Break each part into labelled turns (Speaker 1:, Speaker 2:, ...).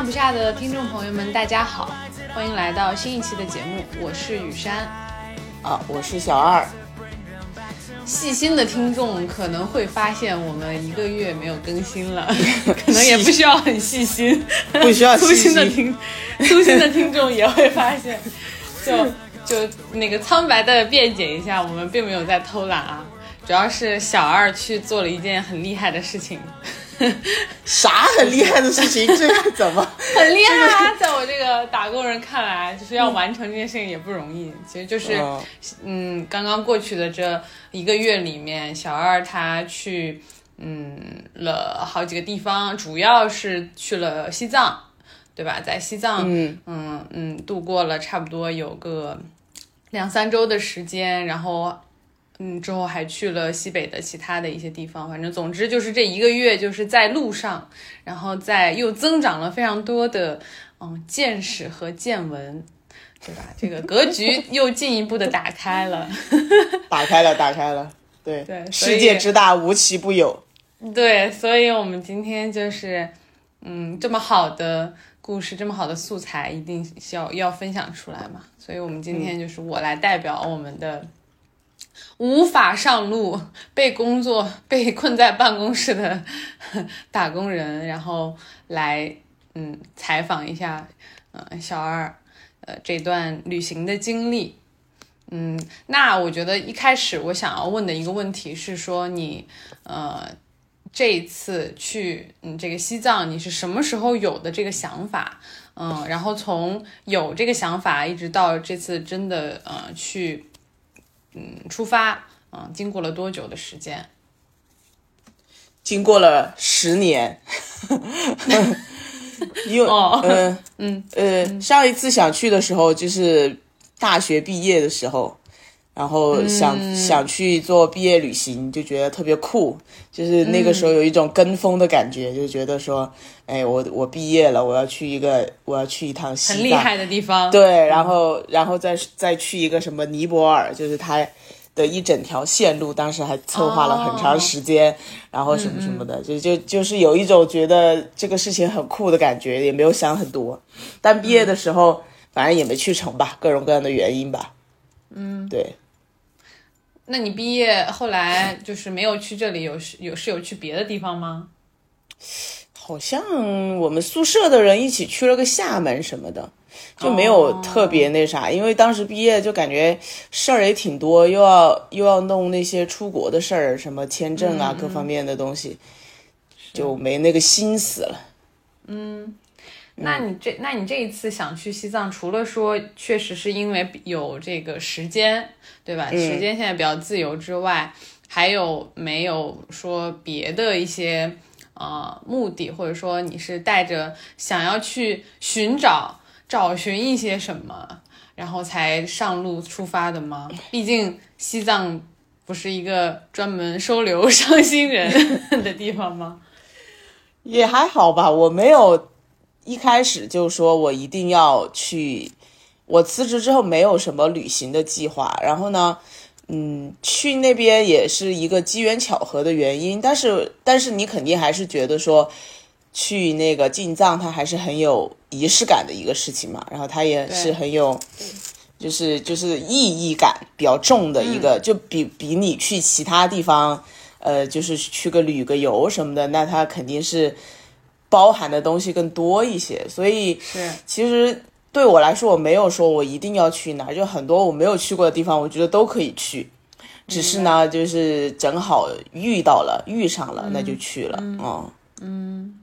Speaker 1: 上不下的听众朋友们，大家好，欢迎来到新一期的节目，我是雨山。
Speaker 2: 啊，我是小二。
Speaker 1: 细心的听众可能会发现，我们一个月没有更新了，可能也不需要很细心，
Speaker 2: 不需要
Speaker 1: 粗心的听，粗心的听众也会发现，就就那个苍白的辩解一下，我们并没有在偷懒啊，主要是小二去做了一件很厉害的事情。
Speaker 2: 啥很厉害的事情？这个怎么？
Speaker 1: 很厉害啊！在我这个打工人看来，就是要完成这件事情也不容易。其实就是，
Speaker 2: 嗯
Speaker 1: 嗯，刚刚过去的这一个月里面，小二他去嗯了好几个地方，主要是去了西藏，对吧？在西藏，
Speaker 2: 嗯
Speaker 1: 嗯嗯，度过了差不多有个两三周的时间，然后。嗯，之后还去了西北的其他的一些地方，反正总之就是这一个月就是在路上，然后在又增长了非常多的嗯见识和见闻，对吧？这个格局 又进一步的打开了。
Speaker 2: 打开了，打开了。对
Speaker 1: 对
Speaker 2: 世界之大，无奇不有。
Speaker 1: 对，所以我们今天就是，嗯，这么好的故事，这么好的素材，一定需要要分享出来嘛。所以我们今天就是我来代表我们的无法上路、被工作被困在办公室的 打工人，然后来嗯采访一下，呃，小二呃这段旅行的经历。嗯，那我觉得一开始我想要问的一个问题是说你，呃，这一次去嗯这个西藏，你是什么时候有的这个想法？嗯，然后从有这个想法一直到这次真的呃去嗯出发，嗯，经过了多久的时间？
Speaker 2: 经过了十年，因为
Speaker 1: 哦。
Speaker 2: 嗯
Speaker 1: 嗯。
Speaker 2: 呃，上一次想去的时候就是大学毕业的时候，然后想、
Speaker 1: 嗯。
Speaker 2: 想去做毕业旅行，就觉得特别酷，就是那个时候有一种跟风的感觉，就觉得说，哎，我我毕业了，我要去一个我要去一趟
Speaker 1: 很厉害的地方。
Speaker 2: 对，然后然后再再去一个什么尼泊尔，就是它的一整条线路，当时还策划了很长时间，然后什么什么的，就就就是有一种觉得这个事情很酷的感觉，也没有想很多。但毕业的时候，反正也没去成吧，各种各样的原因吧。嗯，对，
Speaker 1: 那你毕业后来就是没有去这里，有有是有去别的地方吗？
Speaker 2: 好像我们宿舍的人一起去了个厦门什么的。就没有特别那啥，因为当时毕业就感觉事儿也挺多，又要又要弄那些出国的事儿，什么签证啊、各方面的东西，就没那个心思了。
Speaker 1: 那你这，那你这一次想去西藏，除了说确实是因为有这个时间，对吧？时间现在比较自由之外，还有没有说别的一些呃目的，或者说你是带着想要去寻找、找寻一些什么，然后才上路出发的吗？毕竟西藏不是一个专门收留 伤心人 的地方吗？
Speaker 2: 也还好吧，我没有一开始就说我一定要去。我辞职之后没有什么旅行的计划，然后呢，嗯，去那边也是一个机缘巧合的原因。但是，但是你肯定还是觉得说，去那个进藏，它还是很有仪式感的一个事情嘛。然后它也是很有，就是就是意义感比较重的一个，就比比你去其他地方。呃，就是去个旅个游什么的，那它肯定是包含的东西更多一些。所以
Speaker 1: 是
Speaker 2: 其实对我来说，我没有说我一定要去哪儿，就很多我没有去过的地方，我觉得都可以去。只是呢，就是正好遇到了，遇上了，那就去了。嗯，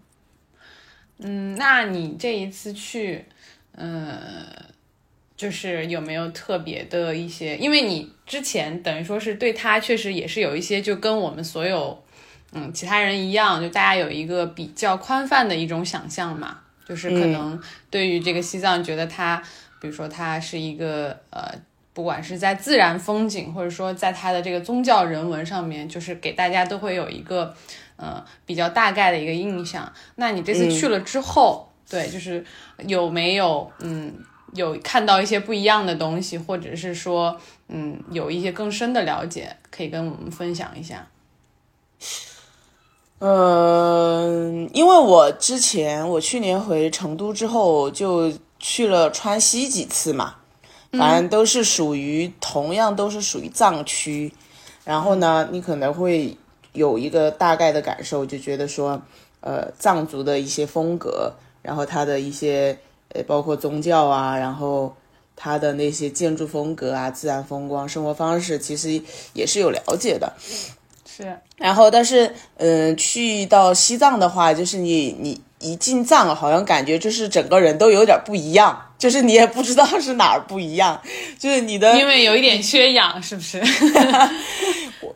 Speaker 1: 嗯，那你这一次去，呃，就是有没有特别的一些？因为你之前等于说是对他确实也是有一些，就跟我们所有嗯其他人一样，就大家有一个比较宽泛的一种想象嘛，就是可能对于这个西藏，觉得它，比如说它是一个呃。不管是在自然风景，或者说在它的这个宗教人文上面，就是给大家都会有一个，呃，比较大概的一个印象。那你这次去了之后，对，就是有没有嗯有看到一些不一样的东西，或者是说嗯有一些更深的了解，可以跟我们分享一下？
Speaker 2: 嗯，因为我之前我去年回成都之后就去了川西几次嘛，反正都是属于同样都是属于藏区，然后呢，你可能会有一个大概的感受，就觉得说，呃，藏族的一些风格，然后它的一些呃，包括宗教啊，然后它的那些建筑风格啊、自然风光、生活方式，其实也是有了解的。
Speaker 1: 是，
Speaker 2: 然后，但是，嗯，去到西藏的话，就是你你一进藏，好像感觉就是整个人都有点不一样，就是你也不知道是哪儿不一样，就是你的，
Speaker 1: 因为有一点缺氧，是不是？
Speaker 2: 我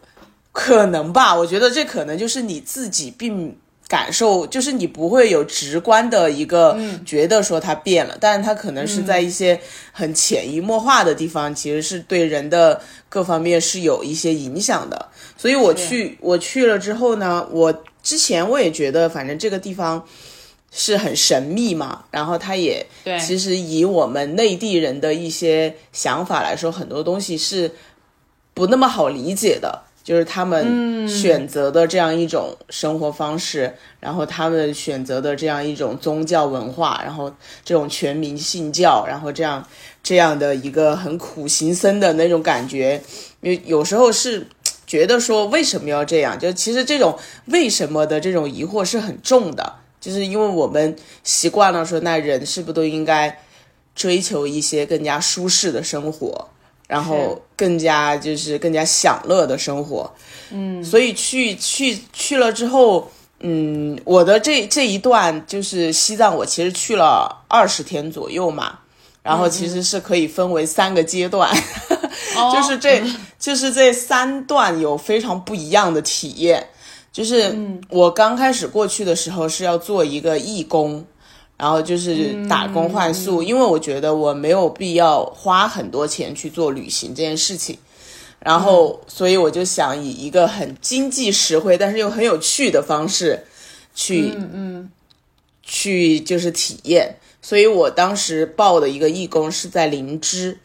Speaker 2: 可能吧，我觉得这可能就是你自己并感受，就是你不会有直观的一个觉得说它变了，但是它可能是在一些很潜移默化的地方，其实是对人的各方面是有一些影响的。所以我去我去了之后呢，我之前我也觉得反正这个地方是很神秘嘛，然后它也
Speaker 1: 对，
Speaker 2: 其实以我们内地人的一些想法来说，很多东西是不那么好理解的。就是他们选择的这样一种生活方式，然后他们选择的这样一种宗教文化，然后这种全民信教，然后这样这样的一个很苦行僧的那种感觉，有有时候是觉得说为什么要这样？就其实这种为什么的这种疑惑是很重的，就是因为我们习惯了说，那人是不是都应该追求一些更加舒适的生活？然后更加就是更加享乐的生活，
Speaker 1: 嗯，
Speaker 2: 所以去去去了之后，嗯，我的这这一段就是西藏，我其实去了二十天左右嘛，然后其实是可以分为三个阶段，就是这就是这三段有非常不一样的体验，就是我刚开始过去的时候是要做一个义工。然后就是打工换宿，因为我觉得我没有必要花很多钱去做旅行这件事情，然后所以我就想以一个很经济实惠，但是又很有趣的方式去，
Speaker 1: 嗯，
Speaker 2: 去就是体验。所以我当时报的一个义工是在灵芝，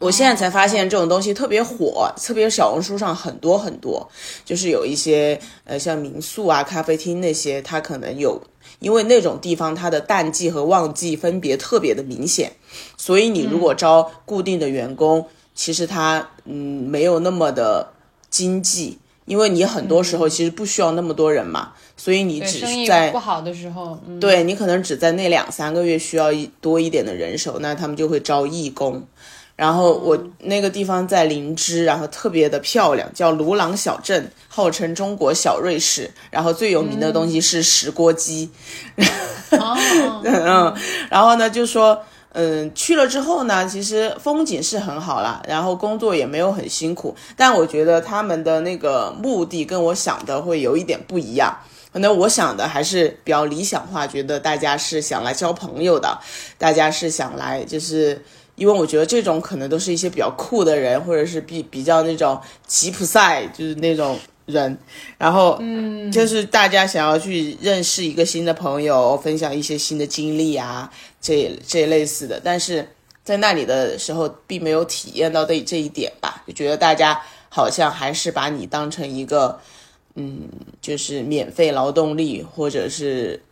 Speaker 2: 我现在才发现这种东西特别火，特别小红书上很多很多，就是有一些呃像民宿啊、咖啡厅那些，它可能有。因为那种地方它的淡季和旺季分别特别的明显，所以你如果招固定的员工，其实他嗯没有那么的经济，因为你很多时候其实不需要那么多人嘛，所以你只是在
Speaker 1: 不好的时候，
Speaker 2: 对你可能只在那两三个月需要一多一点的人手，那他们就会招义工。然后我那个地方在灵芝，然后特别的漂亮，叫卢朗小镇，号称中国小瑞士。然后最有名的东西是石锅鸡。嗯，然后呢，就说，嗯，去了之后呢，其实风景是很好啦，然后工作也没有很辛苦。但我觉得他们的那个目的跟我想的会有一点不一样。可能我想的还是比较理想化，觉得大家是想来交朋友的，大家是想来就是。因为我觉得这种可能都是一些比较酷的人，或者是比比较那种吉普赛，就是那种人，然后嗯，就是大家想要去认识一个新的朋友，分享一些新的经历啊，这这类似的。但是在那里的时候，并没有体验到这这一点吧，就觉得大家好像还是把你当成一个嗯，就是免费劳动力，或者是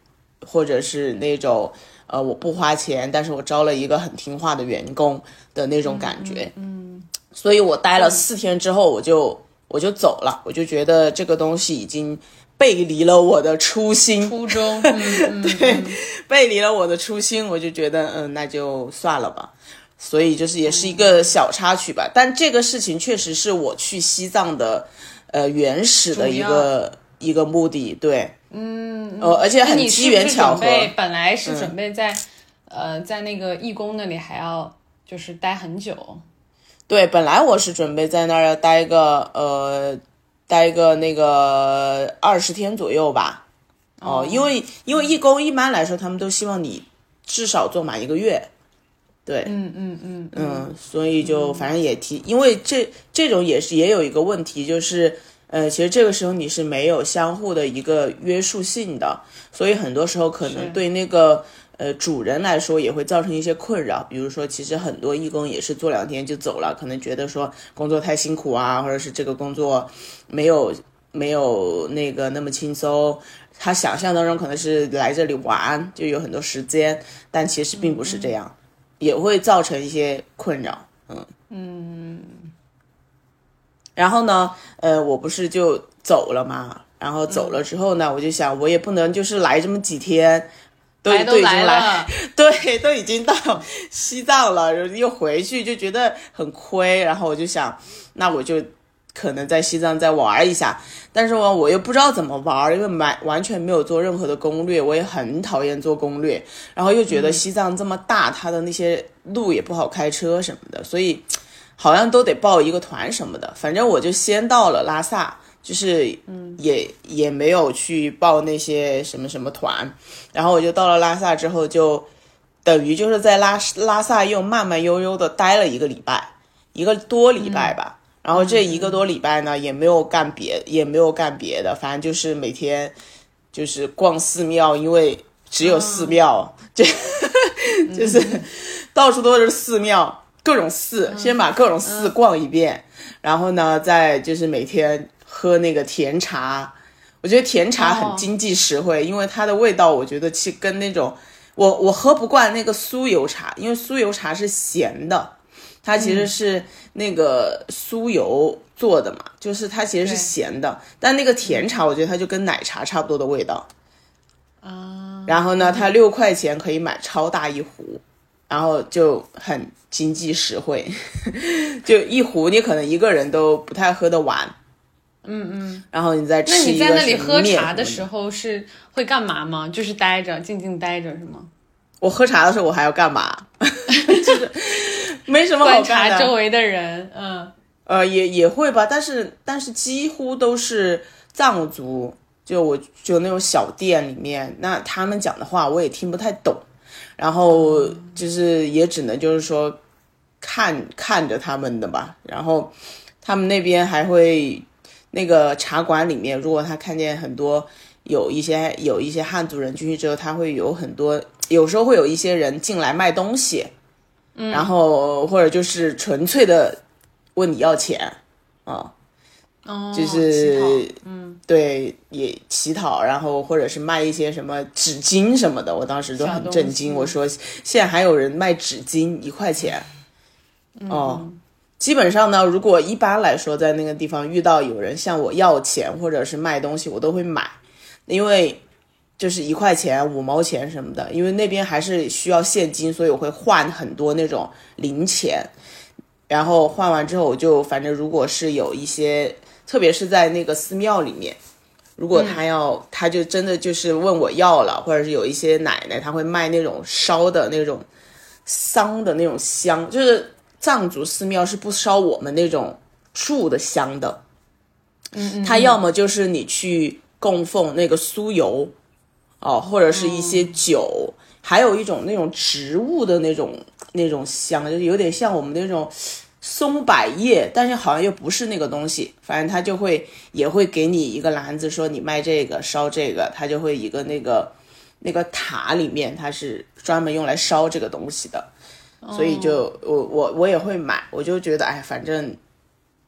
Speaker 2: 或者是那种。呃，我不花钱，但是我招了一个很听话的员工的那种感觉，
Speaker 1: 嗯，
Speaker 2: 所以我待了四天之后，我就我就走了，我就觉得这个东西已经背离了我的初心，
Speaker 1: 初衷，
Speaker 2: 对，背离了我的初心，我就觉得，嗯，那就算了吧。所以就是也是一个小插曲吧，但这个事情确实是我去西藏的，呃，原始的一个一个目的，对。
Speaker 1: 嗯，
Speaker 2: 呃，而且很机缘巧合。
Speaker 1: 本来是准备在，呃，在那个义工那里还要就是待很久。
Speaker 2: 对，本来我是准备在那儿要待个呃，待个那个二十天左右吧。哦，因为因为义工一般来说他们都希望你至少做满一个月。对，
Speaker 1: 嗯嗯嗯
Speaker 2: 嗯，所以就反正也提，因为这这种也是也有一个问题就是。呃，其实这个时候你是没有相互的一个约束性的，所以很多时候可能对那个呃主人来说也会造成一些困扰。比如说，其实很多义工也是做两天就走了，可能觉得说工作太辛苦啊，或者是这个工作没有没有那个那么轻松。他想象当中可能是来这里玩，就有很多时间，但其实并不是这样，也会造成一些困扰。嗯嗯。然后呢，呃，我不是就走了嘛？然后走了之后呢，我就想，我也不能就是来这么几天，都都已经来，对，都已经到西藏了，又回去就觉得很亏。然后我就想，那我就。可能在西藏再玩一下，但是我，我又不知道怎么玩，因为完完全没有做任何的攻略，我也很讨厌做攻略，然后又觉得西藏这么大，它的那些路也不好开车什么的，所以好像都得报一个团什么的。反正我就先到了拉萨，就是嗯。也也没有去报那些什么什么团，然后我就到了拉萨之后，就等于就是在拉拉萨又慢慢悠悠的待了一个礼拜，一个多礼拜吧。然后这一个多礼拜呢，也没有干别，也没有干别的，反正就是每天就是逛寺庙，因为只有寺庙，就就是到处都是寺庙，各种寺，先把各种寺逛一遍，然后呢，再就是每天喝那个甜茶，我觉得甜茶很经济实惠，因为它的味道，我觉得其跟那种我我喝不惯那个酥油茶，因为酥油茶是咸的。它其实是那个酥油做的嘛，就是它其实是咸的，但那个甜茶我觉得它就跟奶茶差不多的味道，
Speaker 1: 啊，
Speaker 2: 然后呢，它六块钱可以买超大一壶，然后就很经济实惠，就一壶你可能一个人都不太喝得完，
Speaker 1: 嗯嗯，
Speaker 2: 然后你再吃
Speaker 1: 那你在那里喝茶
Speaker 2: 的
Speaker 1: 时候是会干嘛吗？就是待着，静静待着是吗？
Speaker 2: 我喝茶的时候我还要干嘛？就是。没什么好
Speaker 1: 干的。周围的人，嗯，
Speaker 2: 呃，也也会吧，但是但是几乎都是藏族，就我就那种小店里面，那他们讲的话我也听不太懂，然后就是也只能就是说看看着他们的吧，然后他们那边还会那个茶馆里面，如果他看见很多有一些有一些汉族人进去之后，他会有很多，有时候会有一些人进来卖东西。然后或者就是纯粹的问你要钱啊，就是
Speaker 1: 嗯，
Speaker 2: 对，也乞讨，然后或者是卖一些什么纸巾什么的，我当时都很震惊。我说现在还有人卖纸巾一块钱，哦，基本上呢，如果一般来说在那个地方遇到有人向我要钱或者是卖东西，我都会买，因为。就是一块钱、五毛钱什么的，因为那边还是需要现金，所以我会换很多那种零钱。然后换完之后，我就反正如果是有一些，特别是在那个寺庙里面，如果他要，他就真的就是问我要了，或者是有一些奶奶，他会卖那种烧的那种桑的那种香，就是藏族寺庙是不烧我们那种树的香的。
Speaker 1: 嗯嗯。
Speaker 2: 他要么就是你去供奉那个酥油。哦，或者是一些酒，还有一种那种植物的那种那种香，就是有点像我们那种松柏叶，但是好像又不是那个东西。反正他就会也会给你一个篮子，说你卖这个烧这个，他就会一个那个那个塔里面，它是专门用来烧这个东西的。所以就我我我也会买，我就觉得哎，反正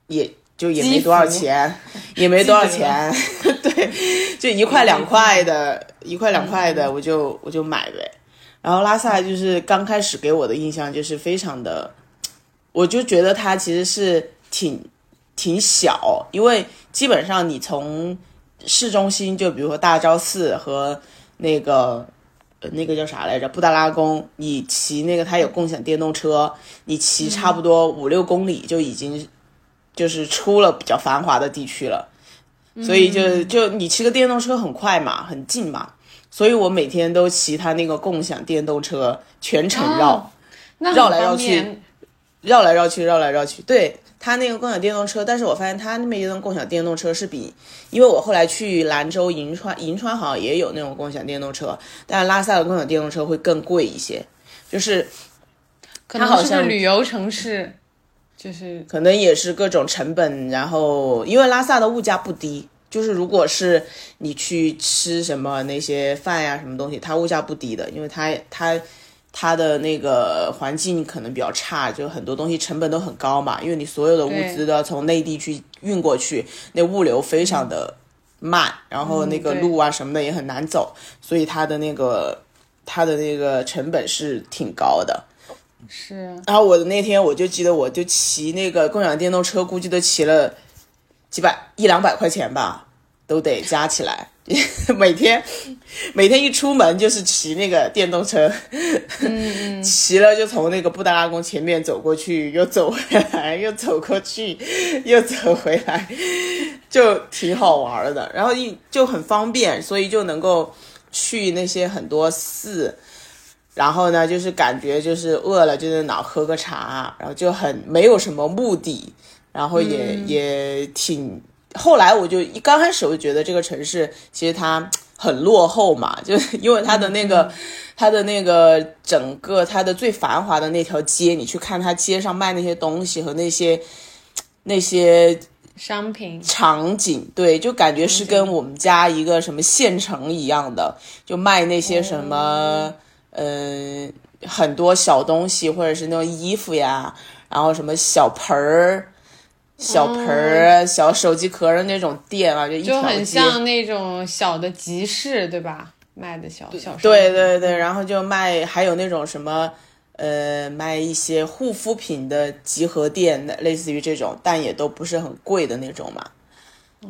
Speaker 2: 也。就也没多少钱，也没多少钱，对，就一块两块的，一块两块的，我就我就买呗。然后拉萨就是刚开始给我的印象就是非常的，我就觉得它其实是挺挺小，因为基本上你从市中心，就比如说大昭寺和那个呃那个叫啥来着布达拉宫，你骑那个它有共享电动车，你骑差不多五六公里就已经。就是出了比较繁华的地区了，所以就就你骑个电动车很快嘛，很近嘛，所以我每天都骑它那个共享电动车全程绕，绕来绕去，绕来绕去，绕来绕去。对他那个共享电动车，但是我发现他那边的共享电动车是比，因为我后来去兰州、银川，银川好像也有那种共享电动车，但是拉萨的共享电动车会更贵一些，就是
Speaker 1: 可能是个旅游城市。就是
Speaker 2: 可能也是各种成本，然后因为拉萨的物价不低，就是如果是你去吃什么那些饭呀什么东西，它物价不低的，因为它它它的那个环境可能比较差，就很多东西成本都很高嘛，因为你所有的物资都要从内地去运过去，那物流非常的慢，然后那个路啊什么的也很难走，所以它的那个它的那个成本是挺高的。
Speaker 1: 是，
Speaker 2: 然后我的那天我就记得，我就骑那个共享电动车，估计都骑了几百一两百块钱吧，都得加起来。每天每天一出门就是骑那个电动车，骑了就从那个布达拉宫前面走过去，又走回来，又走过去，又走回来，就挺好玩的。然后一就很方便，所以就能够去那些很多寺。然后呢，就是感觉就是饿了就在哪喝个茶，然后就很没有什么目的，然后也也挺。后来我就一刚开始我就觉得这个城市其实它很落后嘛，就因为它的那个它的那个整个它的最繁华的那条街，你去看它街上卖那些东西和那些 那些
Speaker 1: 商品
Speaker 2: 场景，对，就感觉是跟我们家一个什么县城一样的，就卖那些什么嗯很多小东西或者是那种衣服呀，然后什么小盆儿。小盆儿、小手机壳的那种店啊，就一
Speaker 1: 就很像那种小的集市，对吧？卖的小小
Speaker 2: 对对对，然后就卖，还有那种什么，呃，卖一些护肤品的集合店，类似于这种，但也都不是很贵的那种嘛。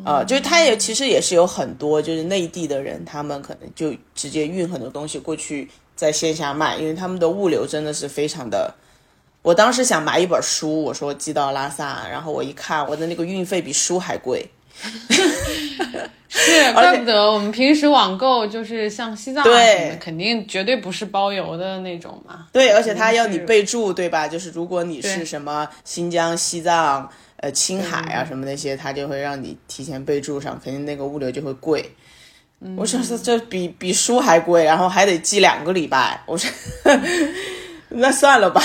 Speaker 2: 啊，就是它也其实也是有很多就是内地的人，他们可能就直接运很多东西过去，在线下卖，因为他们的物流真的是非常的。我当时想买一本书，我说寄到拉萨，然后我一看，我的那个运费比书还贵。
Speaker 1: 是，怪不得我们平时网购就是像西藏啊什么，肯定绝对不是包邮的那种嘛。
Speaker 2: 对，而且他要你备注，对吧？就是如果你是什么新疆、西藏、呃青海啊什么那些，他就会让你提前备注上，肯定那个物流就会贵。我说这这比比书还贵，然后还得寄两个礼拜。我说。那算了吧，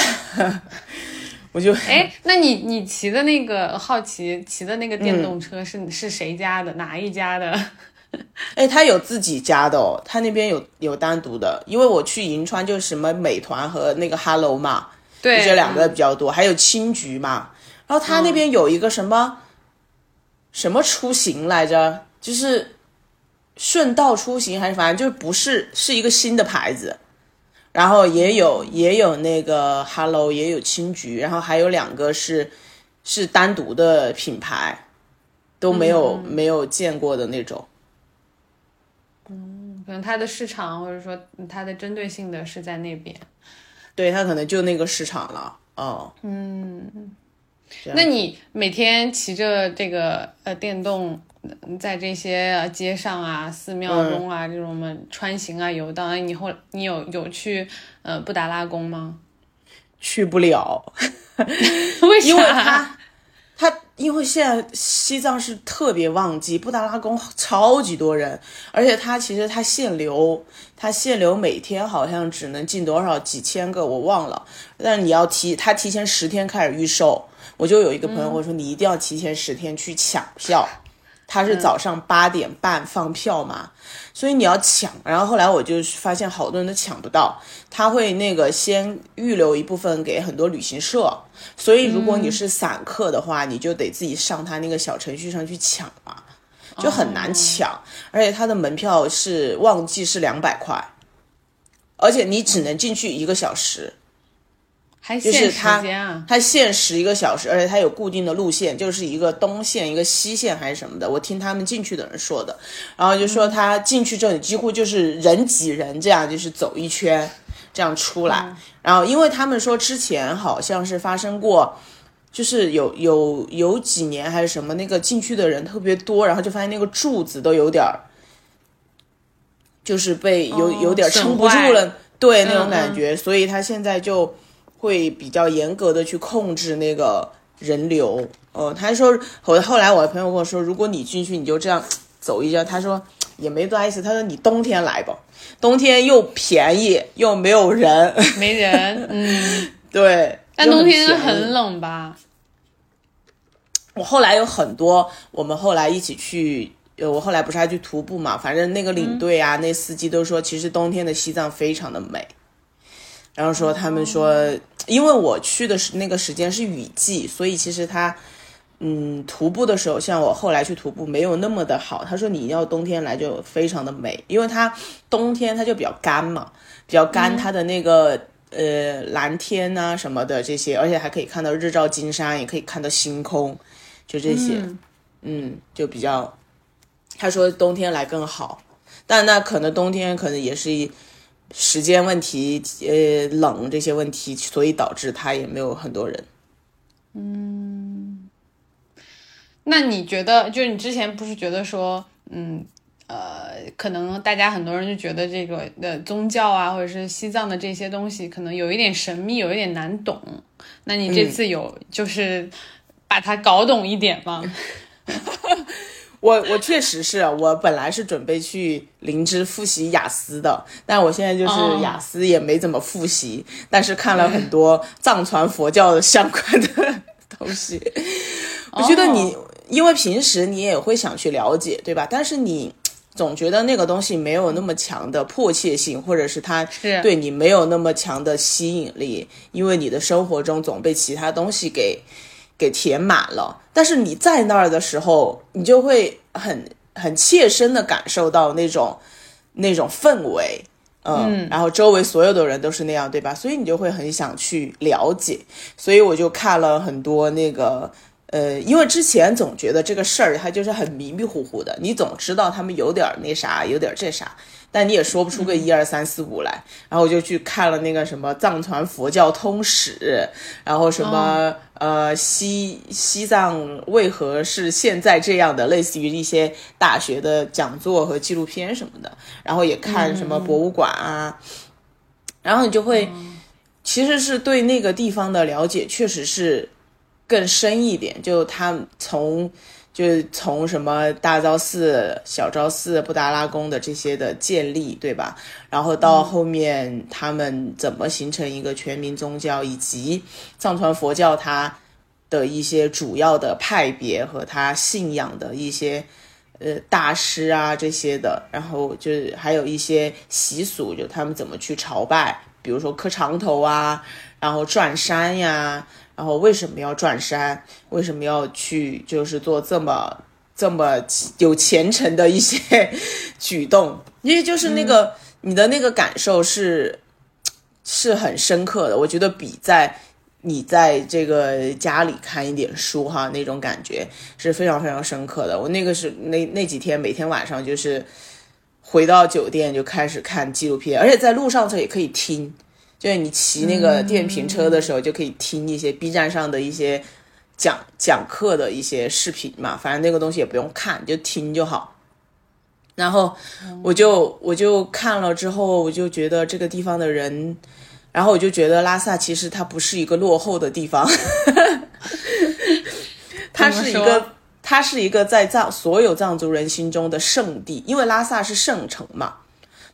Speaker 2: 我就
Speaker 1: 哎，那你你骑的那个好奇骑的那个电动车是是谁家的？哪一家的？
Speaker 2: 哎，他有自己家的哦，他那边有有单独的，因为我去银川就是什么美团和那个 Hello 嘛，
Speaker 1: 对，
Speaker 2: 这两个比较多，还有青桔嘛。然后他那边有一个什么什么出行来着，就是顺道出行还是反正就不是是一个新的牌子。然后也有也有那个 Hello，也有青桔，然后还有两个是是单独的品牌，都没有没有见过的那种。
Speaker 1: 嗯，可能它的市场或者说它的针对性的是在那边。
Speaker 2: 对，它可能就那个市场了。哦，
Speaker 1: 嗯，那你每天骑着这个呃电动？在这些街上啊、寺庙中啊这种们穿行啊、游荡，你后你有有去呃布达拉宫吗？
Speaker 2: 去不了，
Speaker 1: 为啥？
Speaker 2: 因为他他因为现在西藏是特别旺季，布达拉宫超级多人，而且他其实他限流，他限流每天好像只能进多少几千个，我忘了。但你要提他提前十天开始预售，我就有一个朋友我说你一定要提前十天去抢票。他是早上八点半放票嘛，所以你要抢。然后后来我就发现好多人都抢不到，他会那个先预留一部分给很多旅行社，所以如果你是散客的话，你就得自己上他那个小程序上去抢嘛，就很难抢。而且他的门票是旺季是两百块，而且你只能进去一个小时。就是它，它限时一个小时，而且它有固定的路线，就是一个东线、一个西线还是什么的。我听他们进去的人说的，然后就说他进去之后，你几乎就是人挤人这样，就是走一圈这样出来。然后因为他们说之前好像是发生过，就是有有有几年还是什么，那个进去的人特别多，然后就发现那个柱子都有点儿，就是被有有点撑不住了，对那种感觉，所以他现在就。会比较严格的去控制那个人流，哦，他说后后来我的朋友跟我说，如果你进去你就这样走一下，他说也没多大意思，他说你冬天来吧，冬天又便宜又没有人，
Speaker 1: 没人，嗯，
Speaker 2: 对，
Speaker 1: 但冬天很冷吧？
Speaker 2: 我后来有很多，我们后来一起去，呃，我后来不是还去徒步嘛，反正那个领队啊，那司机都说，其实冬天的西藏非常的美。然后说他们说，因为我去的是那个时间是雨季，所以其实他。嗯，徒步的时候，像我后来去徒步没有那么的好。他说你要冬天来就非常的美，因为它冬天它就比较干嘛，比较干，它的那个呃蓝天啊什么的这些，而且还可以看到日照金山，也可以看到星空，就这些，嗯，就比较。他说冬天来更好，但那可能冬天可能也是时间问题，呃冷这些问题，所以导致他也没有很多人。
Speaker 1: 嗯。那你觉得，就是你之前不是觉得说，嗯，呃，可能大家很多人就觉得这个的宗教啊，或者是西藏的这些东西，可能有一点神秘，有一点难懂。那你这次有就是把它搞懂一点吗？
Speaker 2: 我我确实是我本来是准备去灵芝复习雅思的，但我现在就是雅思也没怎么复习，但是看了很多藏传佛教的相关的 东西，我觉得你。因为平时你也会想去了解，对吧？但是你总觉得那个东西没有那么强的迫切性，或者是它对你没有那么强的吸引力，因为你的生活中总被其他东西给给填满了。但是你在那儿的时候，你就会很很切身的感受到那种那种氛围，嗯，然后周围所有的人都是那样，对吧？所以你就会很想去了解。所以我就看了很多那个。呃，因为之前总觉得这个事儿它就是很迷迷糊糊的，你总知道他们有点那啥，有点这啥，但你也说不出个一二三四五来。然后我就去看了那个什么藏传佛教通史，然后什么呃西西藏为何是现在这样的，类似于一些大学的讲座和纪录片什么的。然后也看什么博物馆啊，然后你就会其实是对那个地方的了解，确实是。更深一点，就他从，就从什么大昭寺、小昭寺、布达拉宫的这些的建立，对吧？然后到后面他们怎么形成一个全民宗教，以及藏传佛教它的一些主要的派别和他信仰的一些呃大师啊这些的，然后就还有一些习俗，就他们怎么去朝拜，比如说磕长头啊，然后转山呀。然后为什么要转山？为什么要去？就是做这么这么有虔诚的一些 举动？因为就是那个你的那个感受是是很深刻的。我觉得比在你在这个家里看一点书哈那种感觉是非常非常深刻的。我那个是那那几天每天晚上就是回到酒店就开始看纪录片，而且在路上时候也可以听。就是你骑那个电瓶车的时候，就可以听一些 B 站上的一些讲讲课的一些视频嘛，反正那个东西也不用看，就听就好。然后我就我就看了之后，我就觉得这个地方的人，然后我就觉得拉萨其实它不是一个落后的地方，它是一个它是一个在藏所有藏族人心中的圣地，因为拉萨是圣城嘛。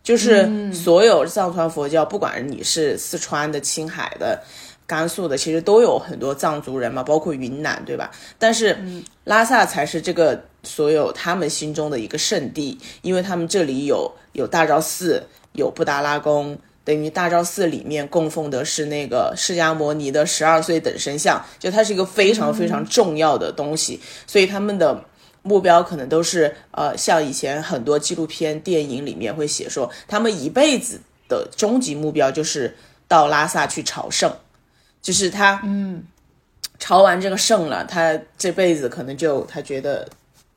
Speaker 2: 就是所有藏传佛教，不管你是四川的、青海的、甘肃的，其实都有很多藏族人嘛，包括云南，对吧？但是拉萨才是这个所有他们心中的一个圣地，因为他们这里有有大昭寺，有布达拉宫，等于大昭寺里面供奉的是那个释迦摩尼的十二岁等身像，就它是一个非常非常重要的东西，所以他们的。目标可能都是呃，像以前很多纪录片、电影里面会写说，他们一辈子的终极目标就是到拉萨去朝圣，就是他嗯，朝完这个圣了，他这辈子可能就他觉得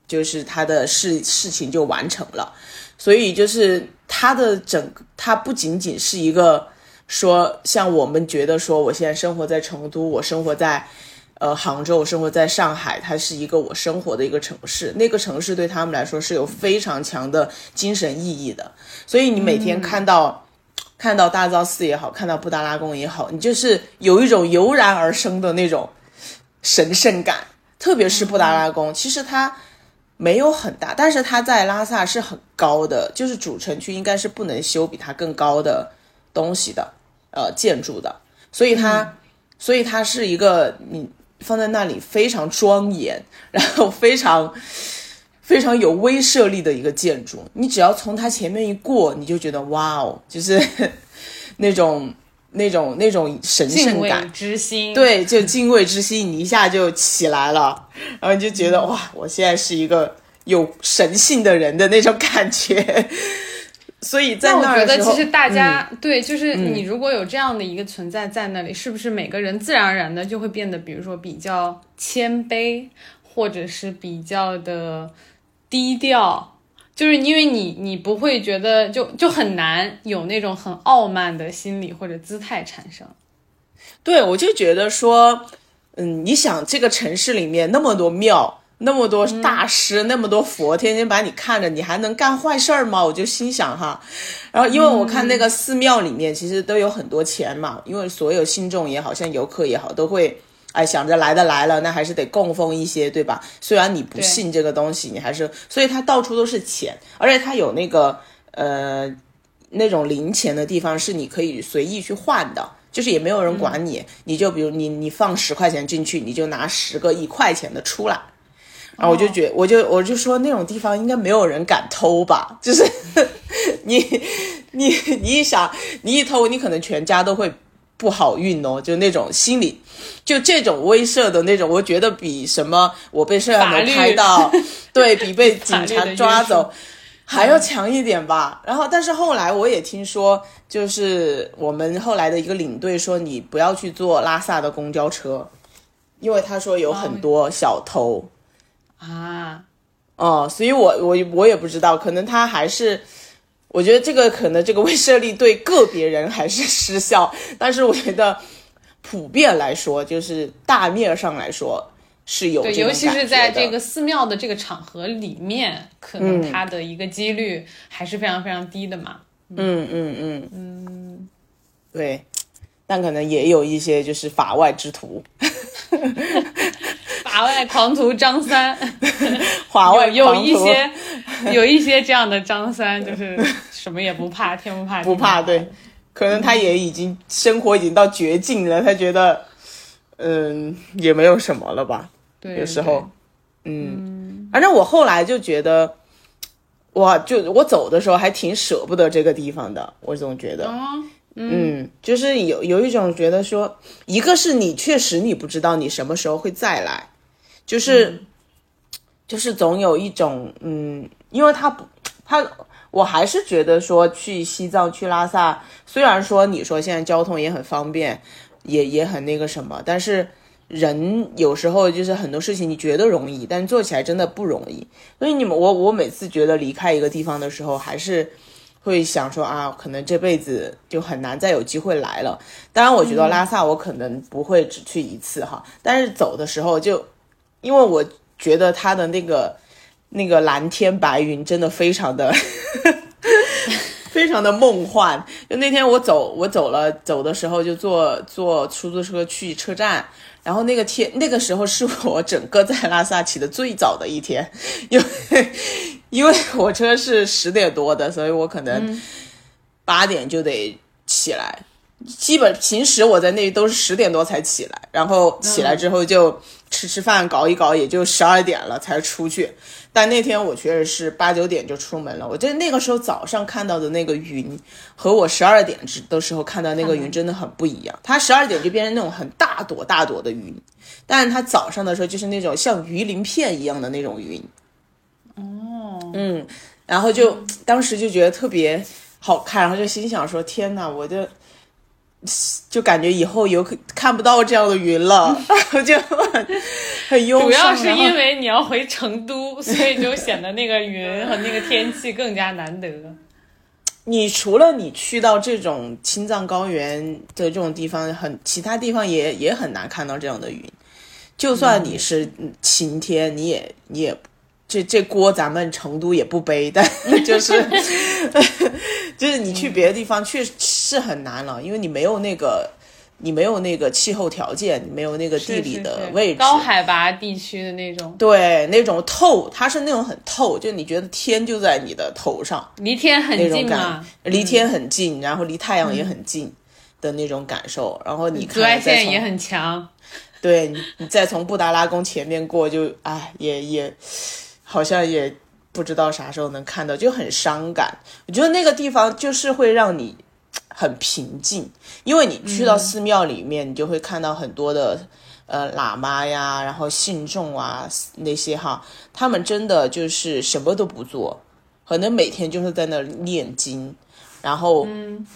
Speaker 2: 就是他的事事情就完成了，所以就是他的整个，他不仅仅是一个说像我们觉得说，我现在生活在成都，我生活在。呃，杭州，我生活在上海，它是一个我生活的一个城市。那个城市对他们来说是有非常强的精神意义的。所以你每天看到，看到大昭寺也好，看到布达拉宫也好，你就是有一种油然而生的那种神圣感。特别是布达拉宫，其实它没有很大，但是它在拉萨是很高的，就是主城区应该是不能修比它更高的东西的，呃，建筑的。所以它，所以它是一个你。放在那里非常庄严，然后非常 非常有威慑力的一个建筑。你只要从它前面一过，你就觉得哇哦，就是 那种那种那种神
Speaker 1: 敬畏
Speaker 2: 圣感，
Speaker 1: 之心，，
Speaker 2: 对，就敬畏之心，你一下就起来了，然后你就觉得哇，我现在是一个有神性的人的那种感觉。所以在
Speaker 1: 那我觉得其实大家、
Speaker 2: 嗯
Speaker 1: 对，就是你如果有这样的一个存在在那里，是不是每个人自然而然的就会变得，比如说比较谦卑，或者是比较的低调？就是因为你你不会觉得就就很难有那种很傲慢的心理或者姿态产生。
Speaker 2: 对我就觉得说，嗯，你想这个城市里面那么多庙。那么多大师，那么多佛，天天把你看着，你还能干坏事儿吗？我就心想哈，然后因为我看那个寺庙里面其实都有很多钱嘛，因为所有信众也好像游客也好，都会哎想着来的来了，那还是得供奉一些，对吧？虽然你不信这个东西，你还是，所以它到处都是钱，而且它有那个呃那种零钱的地方是你可以随意去换的。就是也没有人管你，你就比如你你放十块钱进去，你就拿十个一块钱的出来，然后我就觉我就我就说那种地方应该没有人敢偷吧，就是 你你你一想你一偷，你可能全家都会不好运哦，就那种心理，就这种威慑的那种，我觉得比什么我被摄像头拍到，对比被警察抓走。还要强一点吧，然后但是后来我也听说，就是我们后来的一个领队说，你不要去坐拉萨的公交车，因为他说有很多小偷。
Speaker 1: 啊，
Speaker 2: 哦，所以我我我也不知道，可能他还是，我觉得这个可能这个威慑力对个别人还是失效，但是我觉得普遍来说，就是大面上来说是有这
Speaker 1: 对，尤其是在这个寺庙的这个场合里面，可能它的一个几率还是非常非常低的嘛。
Speaker 2: 嗯嗯嗯。嗯，对，但可能也有一些就是法外之徒，
Speaker 1: 法外狂徒张三，
Speaker 2: 法外
Speaker 1: 有有一些有一些这样的张三，就是什么也不怕，天不怕
Speaker 2: 不怕，对，可能他也已经生活已经到绝境了，他觉得嗯也没有什么了吧，
Speaker 1: 对，
Speaker 2: 有时候，嗯，反正我后来就觉得，哇，就我走的时候还挺舍不得这个地方的，我总觉得，
Speaker 1: 哦，
Speaker 2: 嗯，就是有有一种觉得说，一个是你确实你不知道你什么时候会再来，就是、就是总有一种嗯，因为他不他。我还是觉得说去西藏去拉萨，虽然说你说现在交通也很方便，也也很那个什么，但是人有时候就是很多事情你觉得容易，但做起来真的不容易。所以你们我我每次觉得离开一个地方的时候，还是会想说啊，可能这辈子就很难再有机会来了。当然，我觉得拉萨我可能不会只去一次哈，但是走的时候就，因为我觉得他的那个那个蓝天白云真的非常的。非常的梦幻。就那天我走，我走了，走的时候就坐坐出租车去车站，然后那个天那个时候是我整个在拉萨起的最早的一天，因为因为火车是十点多的，所以我可能八点就得起来。基本平时我在那里都是十点多才起来，然后起来之后就吃吃饭，搞一搞，也就十二点了才出去。但那天我确实是八九点就出门了。我觉得那个时候早上看到的那个云，和我十二点的时候看到那个云真的很不一样。它十二点就变成那种很大朵大朵的云，但是它早上的时候就是那种像鱼鳞片一样的那种云。
Speaker 1: 哦，
Speaker 2: 嗯，然后就当时就觉得特别好看，然后就心想说：天呐，我就就感觉以后有可看不到这样的云了，就很很忧伤。
Speaker 1: 主要是因为你要回成都，所以就显得那个云和那个天气更加难得。
Speaker 2: 你除了你去到这种青藏高原的这种地方，很其他地方也也很难看到这样的云。就算你是嗯晴天，你也你也这这锅咱们成都也不背，但就是就是你去别的地方确实是很难了，因为你没有那个你没有那个气候条件，你没有那个地理的
Speaker 1: 是是是
Speaker 2: 位置，
Speaker 1: 高海拔地区的那种，
Speaker 2: 对那种透，它是那种很透，就你觉得天就在你的头上。
Speaker 1: 离天很近嘛，，
Speaker 2: 离天很近，然后离太阳也很近的那种感受。然后你
Speaker 1: 紫外线也很强。
Speaker 2: 对你，你再从布达拉宫前面过就，哎，也也好像也不知道啥时候能看到，就很伤感。我觉得那个地方就是会让你很平静，因为你去到寺庙里面，你就会看到很多的呃喇嘛呀，然后信众啊那些哈，他们真的就是什么都不做，可能每天就是在那儿念经，然后嗯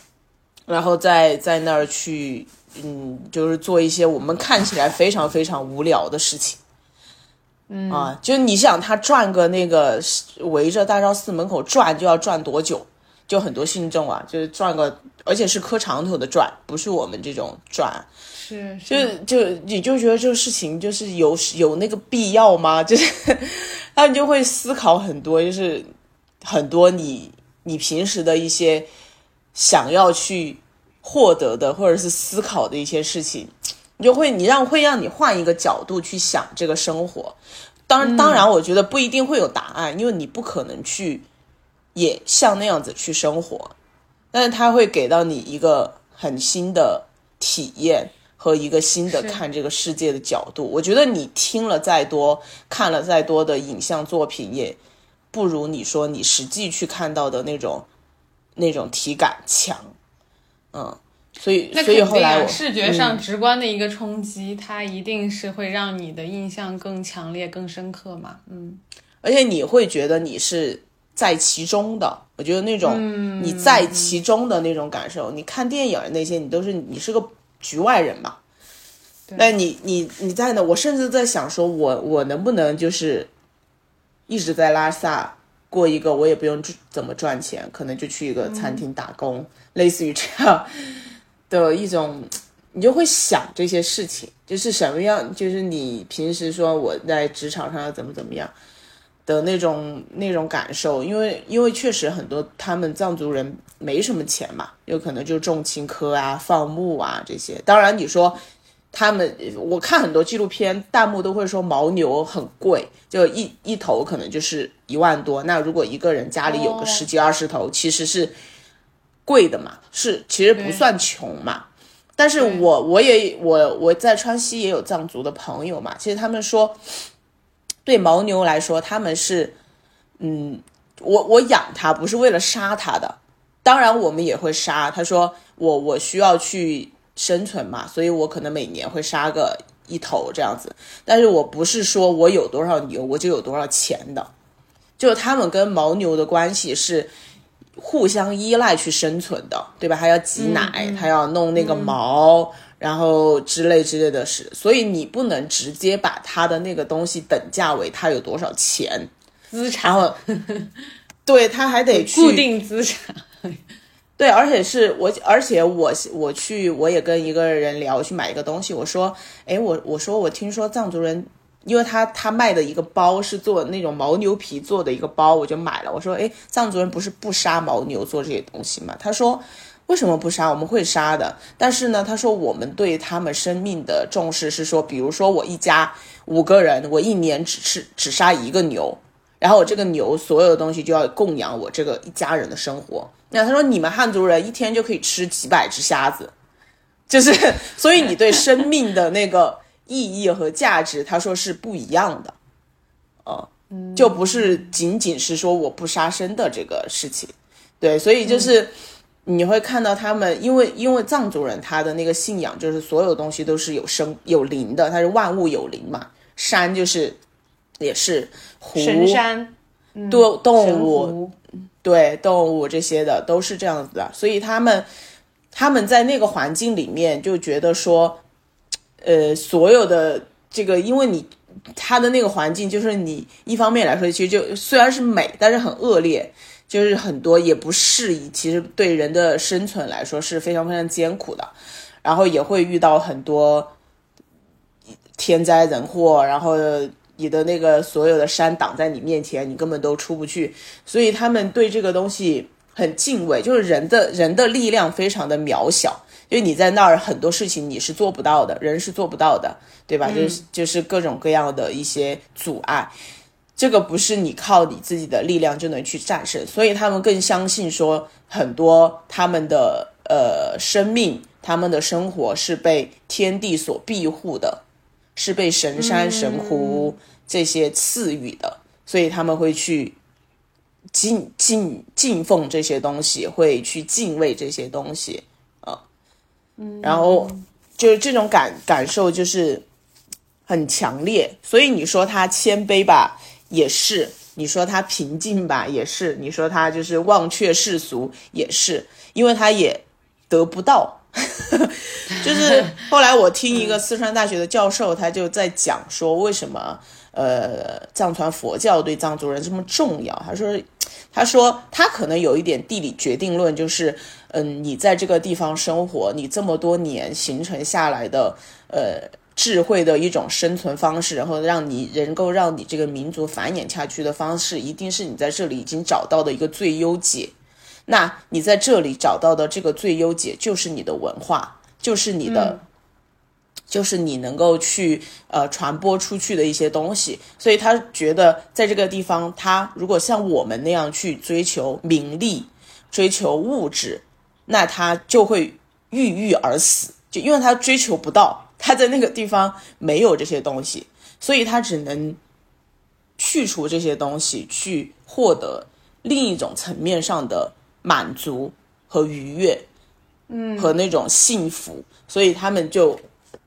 Speaker 2: 然后在在那儿去嗯，就是做一些我们看起来非常非常无聊的事情。嗯啊，就你想他转个那个围着大昭寺门口转，就要转多久？就很多信众啊，就是转个，而且是磕长头的转，不是我们这种转。
Speaker 1: 是，
Speaker 2: 就就你就觉得这个事情就是有有那个必要吗？就是他们就会思考很多，就是很多你你平时的一些想要去获得的或者是思考的一些事情，你就会你让会让你换一个角度去想这个生活。当然，当然，我觉得不一定会有答案，因为你不可能去也像那样子去生活，但是它会给到你一个很新的体验和一个新的看这个世界的角度。我觉得你听了再多，看了再多的影像作品，也不如你说你实际去看到的那种那种体感强。嗯。所以，所以后来我
Speaker 1: 视觉上直观的一个冲击，它一定是会让你的印象更强烈、更深刻嘛？嗯，
Speaker 2: 而且你会觉得你是在其中的。我觉得那种你在其中的那种感受，你看电影那些，你都是你是个局外人嘛。那你你你在呢？我甚至在想说，我我能不能就是一直在拉萨过一个，我也不用怎么赚钱，可能就去一个餐厅打工，类似于这样。的一种，你就会想这些事情，就是什么样，就是你平时说我在职场上要怎么怎么样的那种那种感受，因为因为确实很多他们藏族人没什么钱嘛，有可能就种青稞啊、放牧啊这些。当然你说他们，我看很多纪录片，弹幕都会说牦牛很贵，就一一头可能就是一万多。那如果一个人家里有个十几二十头，其实是。贵的嘛，是其实不算穷嘛，但是我我也我我在川西也有藏族的朋友嘛，其实他们说，对牦牛来说，他们是，嗯，我我养它不是为了杀它的，当然我们也会杀。他说我我需要去生存嘛，所以我可能每年会杀个一头这样子，但是我不是说我有多少牛我就有多少钱的，就他们跟牦牛的关系是。互相依赖去生存的，对吧？还要挤奶，还要弄那个毛，然后之类之类的事，所以你不能直接把他的那个东西等价为他有多少钱
Speaker 1: 资产，
Speaker 2: 然后 对他还得去
Speaker 1: 固定资产，
Speaker 2: 对，而且是我，而且我我去我也跟一个人聊，去买一个东西，我说，哎，我我说我听说藏族人。因为他他卖的一个包是做那种牦牛皮做的一个包，我就买了。我说，哎，藏族人不是不杀牦牛做这些东西吗？他说，为什么不杀？我们会杀的。但是呢，他说我们对他们生命的重视是说，比如说我一家五个人，我一年只吃只杀一个牛，然后我这个牛所有的东西就要供养我这个一家人的生活。那他说你们汉族人一天就可以吃几百只虾子，就是 所以你对生命的那个。意义和价值，他说是不一样的，哦，就不是仅仅是说我不杀生的这个事情，对，所以就是你会看到他们，因为因为藏族人他的那个信仰就是所有东西都是有生有灵的，他是万物有灵嘛，山就是也是湖
Speaker 1: 山，
Speaker 2: 多动物，对动物这些的都是这样子的，所以他们他们在那个环境里面就觉得说。呃，所有的这个，因为你他的那个环境，就是你一方面来说，其实就虽然是美，但是很恶劣，就是很多也不适宜，其实对人的生存来说是非常非常艰苦的，然后也会遇到很多天灾人祸，然后你的那个所有的山挡在你面前，你根本都出不去，所以他们对这个东西很敬畏，就是人的人的力量非常的渺小。因为你在那儿很多事情你是做不到的，人是做不到的，对吧？就是就是各种各样的一些阻碍，这个不是你靠你自己的力量就能去战胜，所以他们更相信说很多他们的呃生命，他们的生活是被天地所庇护的，是被神山神湖这些赐予的，所以他们会去敬敬敬奉这些东西，会去敬畏这些东西。嗯，然后就是这种感感受就是很强烈，所以你说他谦卑吧，也是；你说他平静吧，也是；你说他就是忘却世俗，也是，因为他也得不到。就是后来我听一个四川大学的教授，他就在讲说为什么呃藏传佛教对藏族人这么重要。他说，他说他可能有一点地理决定论，就是嗯，你在这个地方生活，你这么多年形成下来的呃智慧的一种生存方式，然后让你能够让你这个民族繁衍下去的方式，一定是你在这里已经找到的一个最优解。那你在这里找到的这个最优解，就是你的文化，就是你的，就是你能够去呃传播出去的一些东西。所以他觉得在这个地方，他如果像我们那样去追求名利、追求物质，那他就会郁郁而死，就因为他追求不到，他在那个地方没有这些东西，所以他只能去除这些东西，去获得另一种层面上的。满足和愉悦，嗯，和那种幸福，所以他们就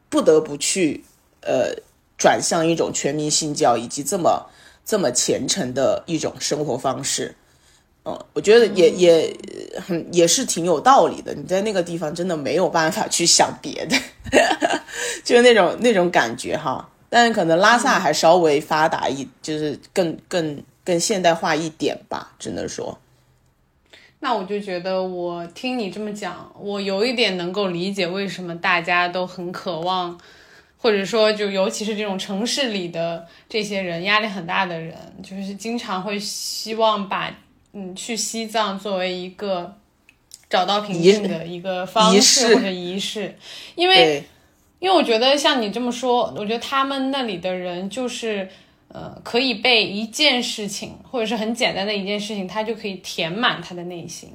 Speaker 2: 不得不去呃转向一种全民信教以及这么这么虔诚的一种生活方式。嗯，我觉得也也很也是挺有道理的。你在那个地方真的没有办法去想别的，就是那种那种感觉哈。但是可能拉萨还稍微发达一，就是更更更现代化一点吧，只能说。
Speaker 1: 那我就觉得，我听你这么讲，我有一点能够理解为什么大家都很渴望，或者说，就尤其是这种城市里的这些人，压力很大的人，就是经常会希望把嗯去西藏作为一个找到平静的一个方式或者仪式，因为因为我觉得像你这么说，我觉得他们那里的人就是。呃，可以被一件事情，或者是很简单的一件事情，他就可以填满他的内心。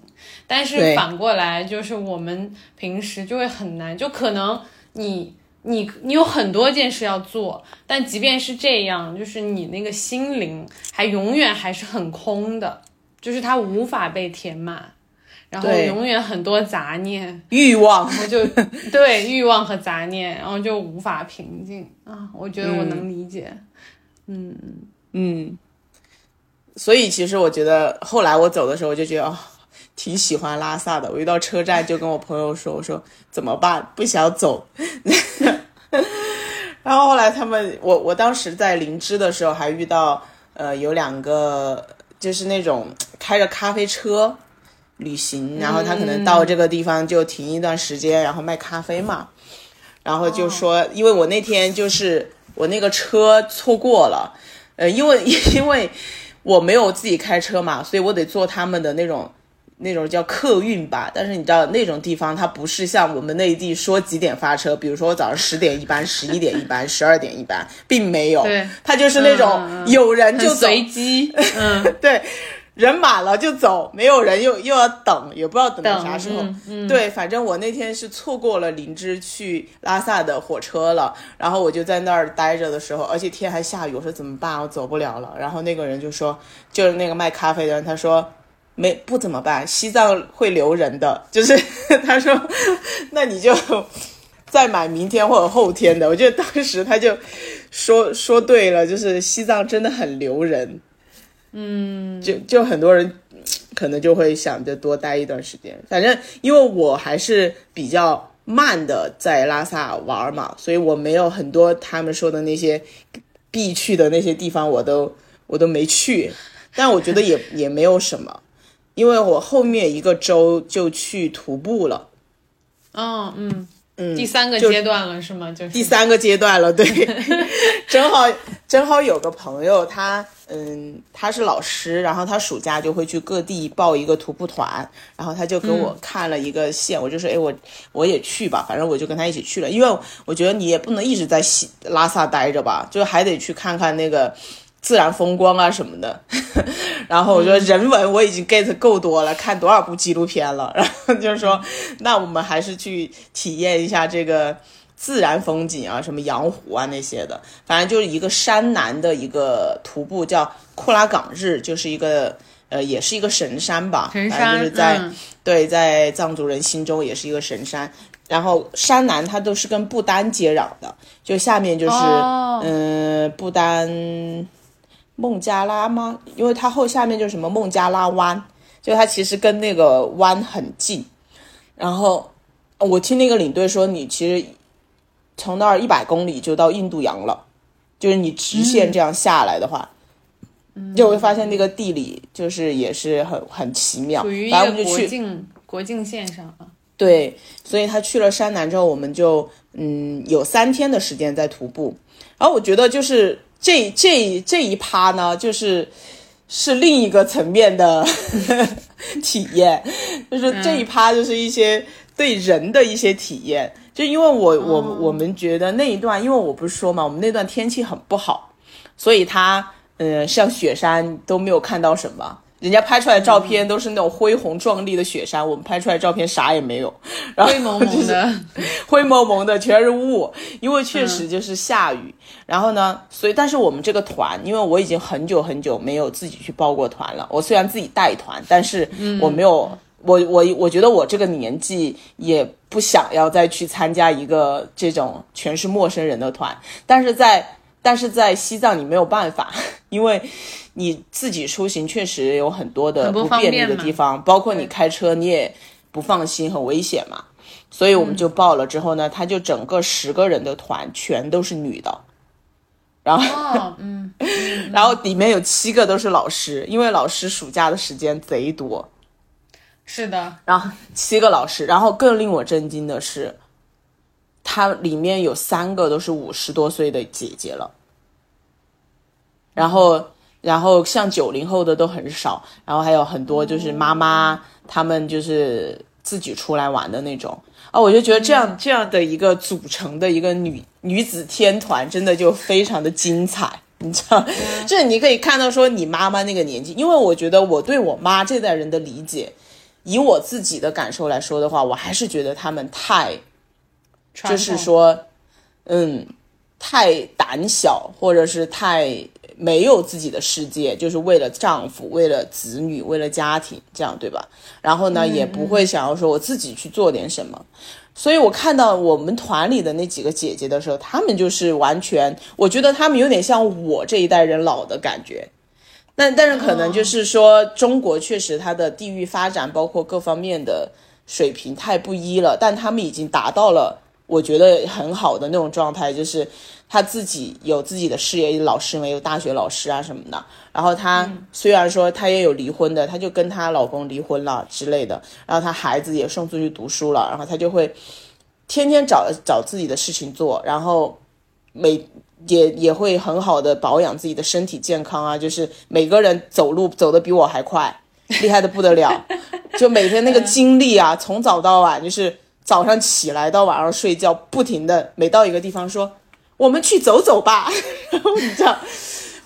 Speaker 1: 但是反过来，就是我们平时就会很难，就可能你你你有很多件事要做，但即便是这样，就是你那个心灵还永远还是很空的，就是它无法被填满，然后永远很多杂念、
Speaker 2: 欲望，
Speaker 1: 然后就 对欲望和杂念，然后就无法平静啊。我觉得我能理解。嗯
Speaker 2: 嗯，所以其实我觉得后来我走的时候，我就觉得哦，挺喜欢拉萨的。我一到车站就跟我朋友说：“我说怎么办？不想走。”然后后来他们，我我当时在林芝的时候还遇到呃有两个就是那种开着咖啡车旅行，然后他可能到这个地方就停一段时间，然后卖咖啡嘛。然后就说，因为我那天就是。我那个车错过了，呃，因为 因为我没有自己开车嘛，所以我得坐他们的那种那种叫客运吧。但是你知道那种地方，它不是像我们内地说几点发车，比如说我早上十点一班、十一点一班、十二点一班，并没有。
Speaker 1: 对，
Speaker 2: 它就是那种有人就走
Speaker 1: 随机。嗯，
Speaker 2: 对。人满了就走，没有人又又要等，也不知道等到啥时候。对，反正我那天是错过了林芝去拉萨的火车了，然后我就在那儿待着的时候，而且天还下雨，我说怎么办？我走不了了。然后那个人就说，就是那个卖咖啡的人，他说没不怎么办，西藏会留人的，就是 他说那你就再买明天或者后天的。我觉得当时他就说说对了，就是西藏真的很留人。
Speaker 1: 嗯，
Speaker 2: 就就很多人可能就会想着多待一段时间。反正因为我还是比较慢的在拉萨玩嘛，所以我没有很多他们说的那些必去的那些地方，我都我都没去。但我觉得也也没有什么，因为我后面一个周就去徒步了。
Speaker 1: 哦，嗯。嗯，第三个阶段了是吗？就是
Speaker 2: 第三个阶段了，对，正好正好有个朋友，他嗯，他是老师，然后他暑假就会去各地报一个徒步团，然后他就给我看了一个线，我就说，哎，我我也去吧，反正我就跟他一起去了，因为我觉得你也不能一直在西拉萨待着吧，就还得去看看那个。自然风光啊什么的，然后我说人文我已经 get 够多了，看多少部纪录片了，然后就是说，那我们还是去体验一下这个自然风景啊，什么羊湖啊那些的，反正就是一个山南的一个徒步，叫库拉岗日，就是一个呃，也是一个神山吧，
Speaker 1: 神山
Speaker 2: 就是在对在藏族人心中也是一个神山。然后山南它都是跟不丹接壤的，就下面就是
Speaker 1: 哦。
Speaker 2: 嗯、不丹孟加拉吗？因为它后下面就是什么孟加拉湾，就它其实跟那个湾很近。然后我听那个领队说，你其实从那儿一百公里就到印度洋了，就是你直线这样下来的话，就会发现那个地理就是也是很很奇妙。
Speaker 1: 属于一个
Speaker 2: 反正我们就去
Speaker 1: 国境国境线上啊。
Speaker 2: 对，所以他去了山南之后，我们就嗯有三天的时间在徒步。然后我觉得就是这这这一趴呢，就是是另一个层面的 体验，就是这一趴就是一些对人的一些体验。就因为我我我们觉得那一段，因为我不是说嘛，我们那段天气很不好，所以它呃像雪山都没有看到什么。人家拍出来的照片都是那种恢宏壮丽的雪山，我们拍出来的照片啥也没有，然后
Speaker 1: 灰蒙蒙的，
Speaker 2: 灰蒙蒙的全是雾，因为确实就是下雨。然后呢，所以但是我们这个团，因为我已经很久很久没有自己去报过团了。我虽然自己带团，但是我没有，我我我觉得我这个年纪也不想要再去参加一个这种全是陌生人的团。但是在但是在西藏你没有办法，因为你自己出行确实有很多的
Speaker 1: 不
Speaker 2: 不便利的地方，包括你开车你也不放心，很危险嘛。所以我们就报了之后呢，他就整个十个人的团全都是女的，然后
Speaker 1: 哦，嗯，
Speaker 2: 然后里面有七个都是老师，因为老师暑假的时间贼多，
Speaker 1: 是的，
Speaker 2: 然后七个老师，然后更令我震惊的是，他里面有三个都是五十多岁的姐姐了，然后然后像九零后的都很少，然后还有很多就是妈妈，他们就是自己出来玩的那种。啊，我就觉得这样这样的一个组成的一个女女子天团，真的就非常的精彩。你知道，就是你可以看到说你妈妈那个年纪，因为我觉得我对我妈这代人的理解，以我自己的感受来说的话，我还是觉得他们太就是说，嗯，太胆小，或者是太没有自己的世界，就是为了丈夫、为了子女、为了家庭，这样对吧？然后呢，也不会想要说我自己去做点什么。所以我看到我们团里的那几个姐姐的时候，她们就是完全，我觉得她们有点像我这一代人老的感觉。但但是可能就是说，中国确实它的地域发展，包括各方面的水平太不一了，但他们已经达到了我觉得很好的那种状态，就是他自己有自己的事业，老师没，有大学老师啊什么的。然后她虽然说她也有离婚的，她就跟她老公离婚了之类的，然后她孩子也送出去读书了，然后她就会天天找找自己的事情做，然后每也也会很好的保养自己的身体健康啊，就是每个人走路走得比我还快，厉害的不得了，就每天那个精力啊，从早到晚，就是早上起来到晚上睡觉，不停的每到一个地方说我们去走走吧，然后你知道。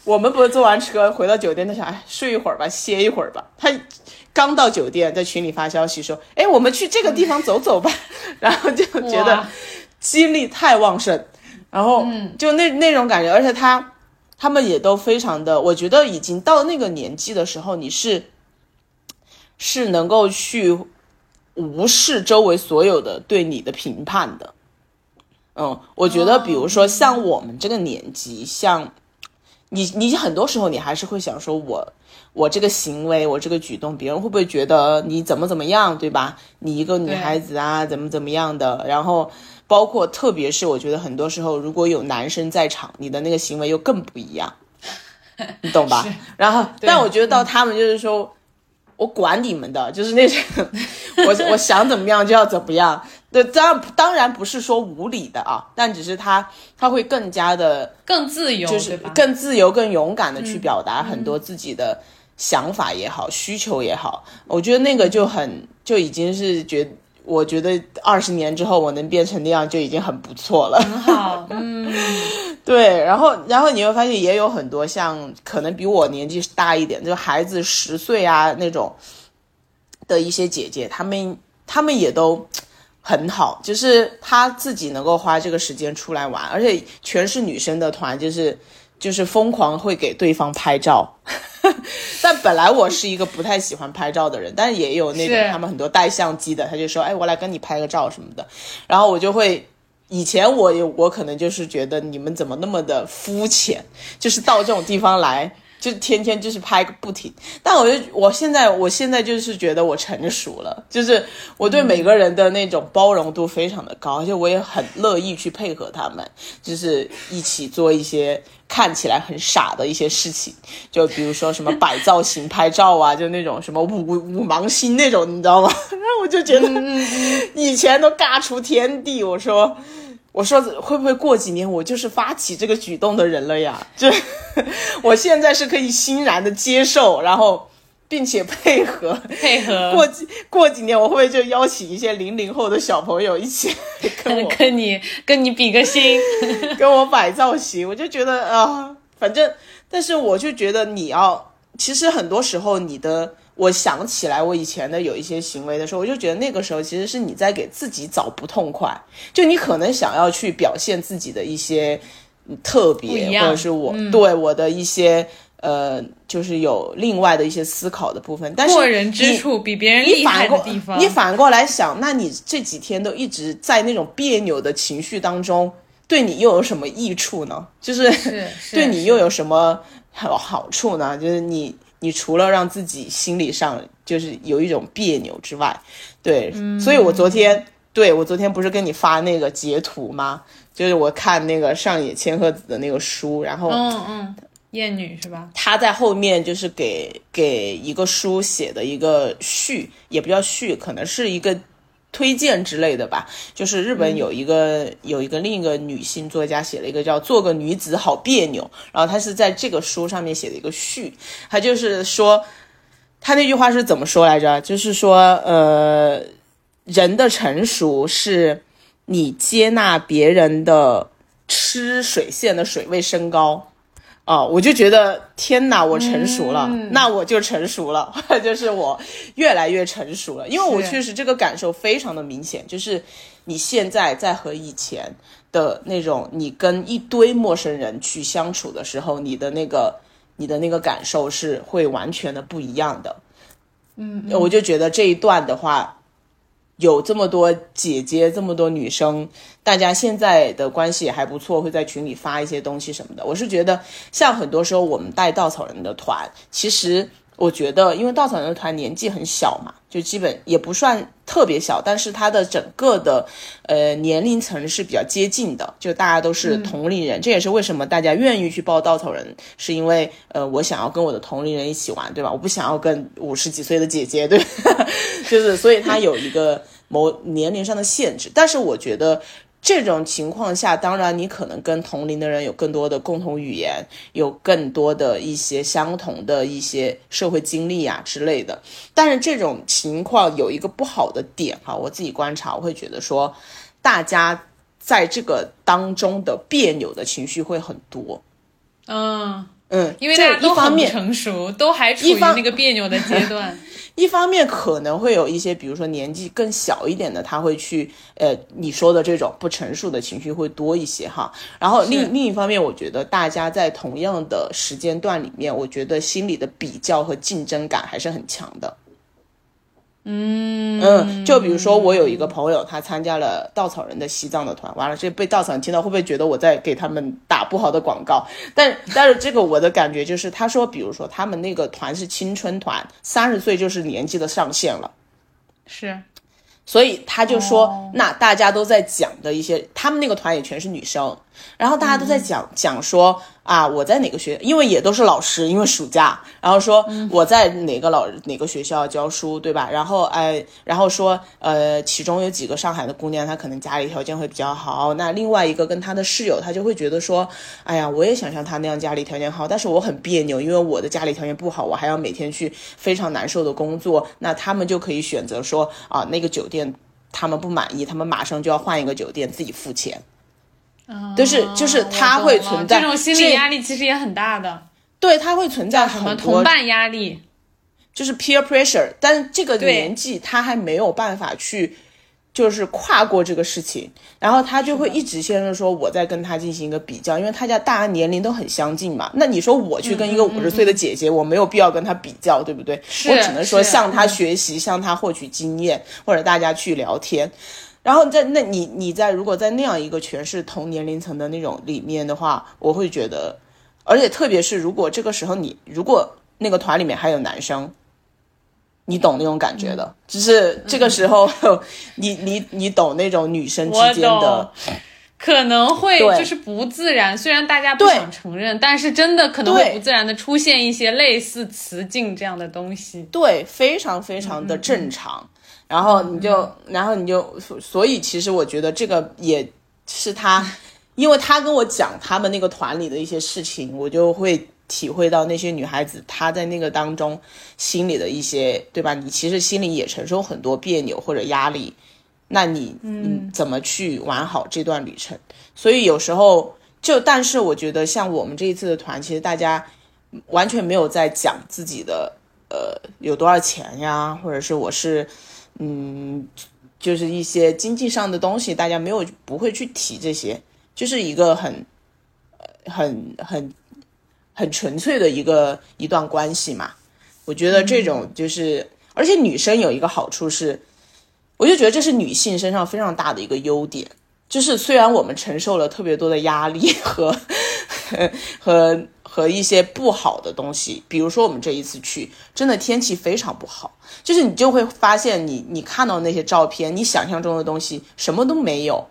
Speaker 2: 我们不是坐完车回到酒店，他想哎睡一会儿吧，歇一会儿吧。他刚到酒店，在群里发消息说：“哎，我们去这个地方走走吧。”然后就觉得精力太旺盛，然后就那那种感觉，而且他他们也都非常的，我觉得已经到那个年纪的时候，你是是能够去无视周围所有的对你的评判的。嗯，我觉得比如说像我们这个年纪，像你你很多时候你还是会想说我。我这个行为，我这个举动，别人会不会觉得你怎么怎么样，对吧？你一个女孩子啊，怎么怎么样的？然后包括特别是我觉得很多时候，如果有男生在场，你的那个行为又更不一样，你懂吧？然后，但我觉得到他们就是说，我管你们的，就是那种我我想怎么样就要怎么样。对，当然当然不是说无理的啊，但只是他他会更加的
Speaker 1: 更自由，
Speaker 2: 就是？更自由、更勇敢的去表达很多自己的想法也好、需求也好。我觉得那个就很就已经是觉，我觉得二十年之后我能变成那样就已经很不错了。
Speaker 1: 很好，嗯，
Speaker 2: 对，然后然后你会发现也有很多像可能比我年纪大一点，就孩子十岁啊那种的一些姐姐，她们她们也都。很好，就是她自己能够花这个时间出来玩，而且全是女生的团，就是就是疯狂会给对方拍照，但本来我是一个不太喜欢拍照的人，但是也有那种他们很多带相机的，他就说，哎，我来跟你拍个照什么的，然后我就会。以前我也我可能就是觉得你们怎么那么的肤浅，就是到这种地方来，就天天就是拍个不停。但我就我现在我现在就是觉得我成熟了，就是我对每个人的那种包容度非常的高，而且我也很乐意去配合他们，就是一起做一些看起来很傻的一些事情，就比如说什么摆造型拍照啊，就那种什么五五芒星那种，你知道吗？然后我就觉得以前都尬出天地，我说。我说会不会过几年我就是发起这个举动的人了呀？就我现在是可以欣然的接受，然后并且配合
Speaker 1: 配合
Speaker 2: 过几过几年我会不会就邀请一些零零后的小朋友一起 跟我
Speaker 1: 跟你跟你比个心，
Speaker 2: 跟我摆造型？我就觉得啊，反正，但是我就觉得你要，其实很多时候你的。我想起来我以前的有一些行为的时候，我就觉得那个时候其实是你在给自己找不痛快，就你可能想要去表现自己的一些特别，或者是我对我的一些呃，就是有另外的一些思考的部分。但是
Speaker 1: 过人之处比别人厉害的地方，
Speaker 2: 你反过来想，那你这几天都一直在那种别扭的情绪当中，对你又有什么益处呢？就是 对你又有什么好好处呢？就是你。你除了让自己心理上就是有一种别扭之外，对，所以我昨天对我昨天不是跟你发那个截图吗？就是我看那个上野千鹤子的那个书，然后
Speaker 1: 嗯嗯，艳女是吧？
Speaker 2: 她在后面就是给给一个书写的一个序，也不叫序，可能是一个。推荐之类的吧，就是日本有一个有一个另一个女性作家写了一个叫《做个女子好别扭》，然后她是在这个书上面写的一个序，她就是说，她那句话是怎么说来着？就是说，呃，人的成熟是你接纳别人的吃水线的水位升高。哦，我就觉得天哪，我成熟了，那我就成熟了，就是我越来越成熟了，因为我确实这个感受非常的明显，就是你现在在和以前的那种你跟一堆陌生人去相处的时候，你的那个你的那个感受是会完全的不一样的。
Speaker 1: 嗯，
Speaker 2: 我就觉得这一段的话。有这么多姐姐，这么多女生，大家现在的关系也还不错，会在群里发一些东西什么的。我是觉得，像很多时候我们带稻草人的团，其实我觉得，因为稻草人的团年纪很小嘛，就基本也不算特别小，但是他的整个的呃年龄层是比较接近的，就大家都是同龄人。这也是为什么大家愿意去报稻草人，是因为呃我想要跟我的同龄人一起玩，对吧？我不想要跟五十几岁的姐姐，对，就是所以他有一个。某年龄上的限制，但是我觉得这种情况下，当然你可能跟同龄的人有更多的共同语言，有更多的一些相同的一些社会经历啊之类的。但是这种情况有一个不好的点哈，我自己观察，我会觉得说，大家在这个当中的别扭的情绪会很多。
Speaker 1: 嗯
Speaker 2: 嗯，
Speaker 1: 因为大家都很成熟，都还处于那个别扭的阶段。
Speaker 2: 一方面可能会有一些，比如说年纪更小一点的，他会去，呃，你说的这种不成熟的情绪会多一些哈。然后另另一方面，我觉得大家在同样的时间段里面，我觉得心里的比较和竞争感还是很强的。
Speaker 1: 嗯。
Speaker 2: 嗯，就比如说我有一个朋友，他参加了稻草人的西藏的团，完了这被稻草人听到，会不会觉得我在给他们打不好的广告？但但是这个我的感觉就是，他说，比如说他们那个团是青春团，三十岁就是年纪的上限了，
Speaker 1: 是，
Speaker 2: 所以他就说，那大家都在讲的一些，他们那个团也全是女生，然后大家都在讲讲说。啊，我在哪个学？因为也都是老师，因为暑假，然后说我在哪个老哪个学校教书，对吧？然后哎，然后说呃，其中有几个上海的姑娘，她可能家里条件会比较好。那另外一个跟她的室友，她就会觉得说，哎呀，我也想像她那样家里条件好，但是我很别扭，因为我的家里条件不好，我还要每天去非常难受的工作。那他们就可以选择说啊，那个酒店他们不满意，他们马上就要换一个酒店，自己付钱。就是就是他会存在
Speaker 1: 这种心理压力，其实也很大的。
Speaker 2: 对，他会存在什
Speaker 1: 么同伴压力，
Speaker 2: 就是 peer pressure。但这个年纪他还没有办法去就是跨过这个事情，然后他就会一直先是说我在跟他进行一个比较，因为他家大家年龄都很相近嘛。那你说我去跟一个五十岁的姐姐，我没有必要跟她比较，对不对？我只能说向她学习，向她获取经验，或者大家去聊天。然后在那你你在如果在那样一个全是同年龄层的那种里面的话，我会觉得，而且特别是如果这个时候你如果那个团里面还有男生。你懂那种感觉的，就是这个时候，你你你懂那种女生之间的，
Speaker 1: 可能会就是不自然。虽然大家不想承认，但是真的可能会不自然的出现一些类似雌竞这样的东西。
Speaker 2: 对，非常非常的正常。然后你就，然后你就，所以其实我觉得这个也是他，因为他跟我讲他们那个团里的一些事情，我就会。体会到那些女孩子她在那个当中心里的一些，对吧？你其实心里也承受很多别扭或者压力，那你嗯怎么去玩好这段旅程？所以有时候就，但是我觉得像我们这一次的团，其实大家完全没有在讲自己的呃有多少钱呀，或者是我是嗯就是一些经济上的东西，大家没有不会去提这些，就是一个很很很。很纯粹的一个一段关系嘛，我觉得这种就是，而且女生有一个好处是，我就觉得这是女性身上非常大的一个优点，就是虽然我们承受了特别多的压力和 和和一些不好的东西，比如说我们这一次去，真的天气非常不好，就是你就会发现你你看到那些照片，你想象中的东西什么都没有，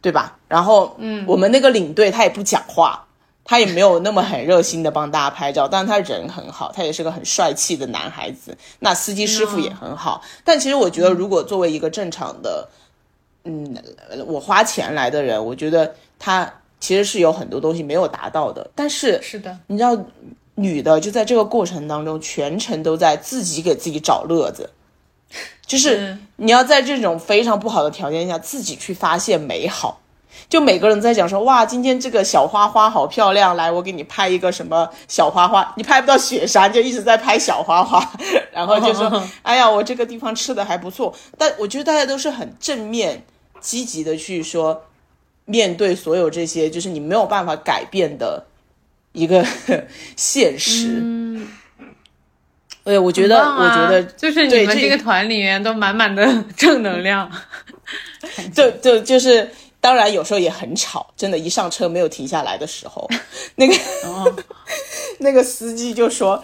Speaker 2: 对吧？然后嗯，我们那个领队他也不讲话。他也没有那么很热心的帮大家拍照，但是他人很好，他也是个很帅气的男孩子。那司机师傅也很好，但其实我觉得，如果作为一个正常的，嗯，我花钱来的人，我觉得他其实是有很多东西没有达到的。但是
Speaker 1: 是的，
Speaker 2: 你知道，女的就在这个过程当中，全程都在自己给自己找乐子，就是你要在这种非常不好的条件下，自己去发现美好。就每个人在讲说哇，今天这个小花花好漂亮，来我给你拍一个什么小花花，你拍不到雪山，就一直在拍小花花，然后就说 哎呀，我这个地方吃的还不错。但我觉得大家都是很正面、积极的去说，面对所有这些就是你没有办法改变的一个 现实。嗯，对，我觉得，我觉得
Speaker 1: 就是你们这个团里面都满满的正能量，
Speaker 2: 就就就是。当然，有时候也很吵，真的，一上车没有停下来的时候，那个那个司机就说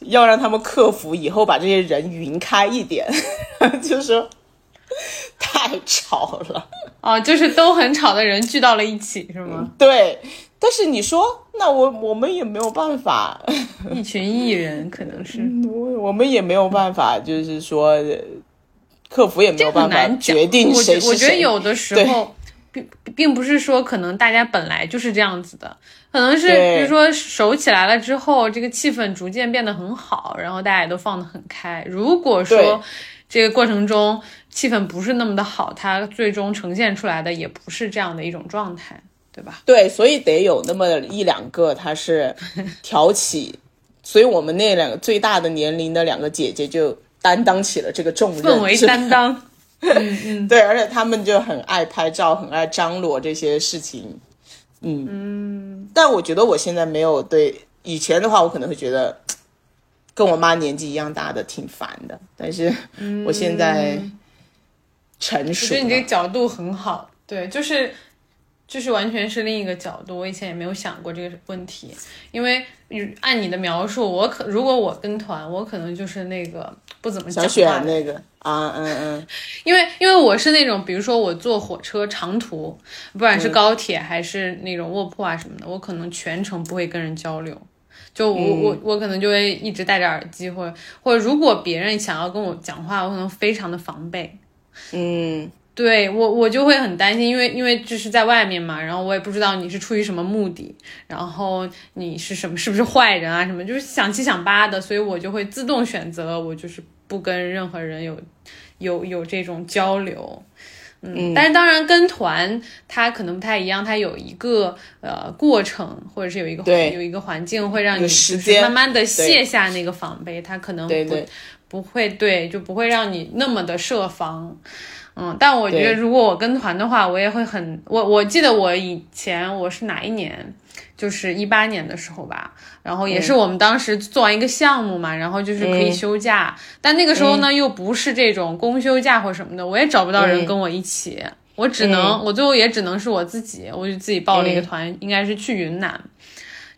Speaker 2: 要让他们克服，以后把这些人匀开一点，就说 太吵了。
Speaker 1: 哦，就是都很吵的人聚到了一起，是吗？
Speaker 2: 对。但是你说，那我我们也没有办法，
Speaker 1: 一群艺人可能是，
Speaker 2: 我我们也没有办法，就是说客服也没有办法决定谁是谁。
Speaker 1: 我觉得有的时候。并并不是说可能大家本来就是这样子的，可能是比如说熟起来了之后，这个气氛逐渐变得很好，然后大家也都放得很开。如果说这个过程中气氛不是那么的好，它最终呈现出来的也不是这样的一种状态，对吧？
Speaker 2: 对，所以得有那么一两个他是 挑起，所以我们那两个最大的年龄的两个姐姐就担当起了这个重任，
Speaker 1: 氛围 担当。嗯嗯，
Speaker 2: 对，而且他们就很爱拍照，很爱张罗这些事情。嗯嗯，但我觉得我现在没有对以前的话，我可能会觉得跟我妈年纪一样大的挺烦的。但是我现在 成熟，我
Speaker 1: 觉得你这个角度很好。对，就是就是完全是另一个角度。我以前也没有想过这个问题，因为按你的描述，我可如果我跟团，我可能就是那个不怎么
Speaker 2: 想选那个。啊嗯嗯，
Speaker 1: 因为因为我是那种，比如说我坐火车长途，不管是高铁还是那种卧铺啊什么的，我可能全程不会跟人交流，就我我我可能就会一直戴着耳机，或者或者如果别人想要跟我讲话，我可能非常的防备。
Speaker 2: 嗯，
Speaker 1: 对我我就会很担心，因为因为这是在外面嘛，然后我也不知道你是出于什么目的，然后你是什么是不是坏人啊什么，就是想七想八的，所以我就会自动选择我就是不跟任何人有。有有这种交流，嗯，但是当然跟团它可能不太一样，它有一个呃过程，或者是有一个有一个环境会让你慢慢的卸下那个防备，它可能不不会对，就不会让你那么的设防，嗯，但我觉得如果我跟团的话，我也会很我我记得我以前我是哪一年，就是一八年的时候吧，然后也是我们当时做完一个项目嘛，然后就是可以休假，但那个时候呢、又不是这种公休假或什么的，我也找不到人跟我一起，我只能、我最后也只能是我自己，我就自己报了一个团，应该是去云南，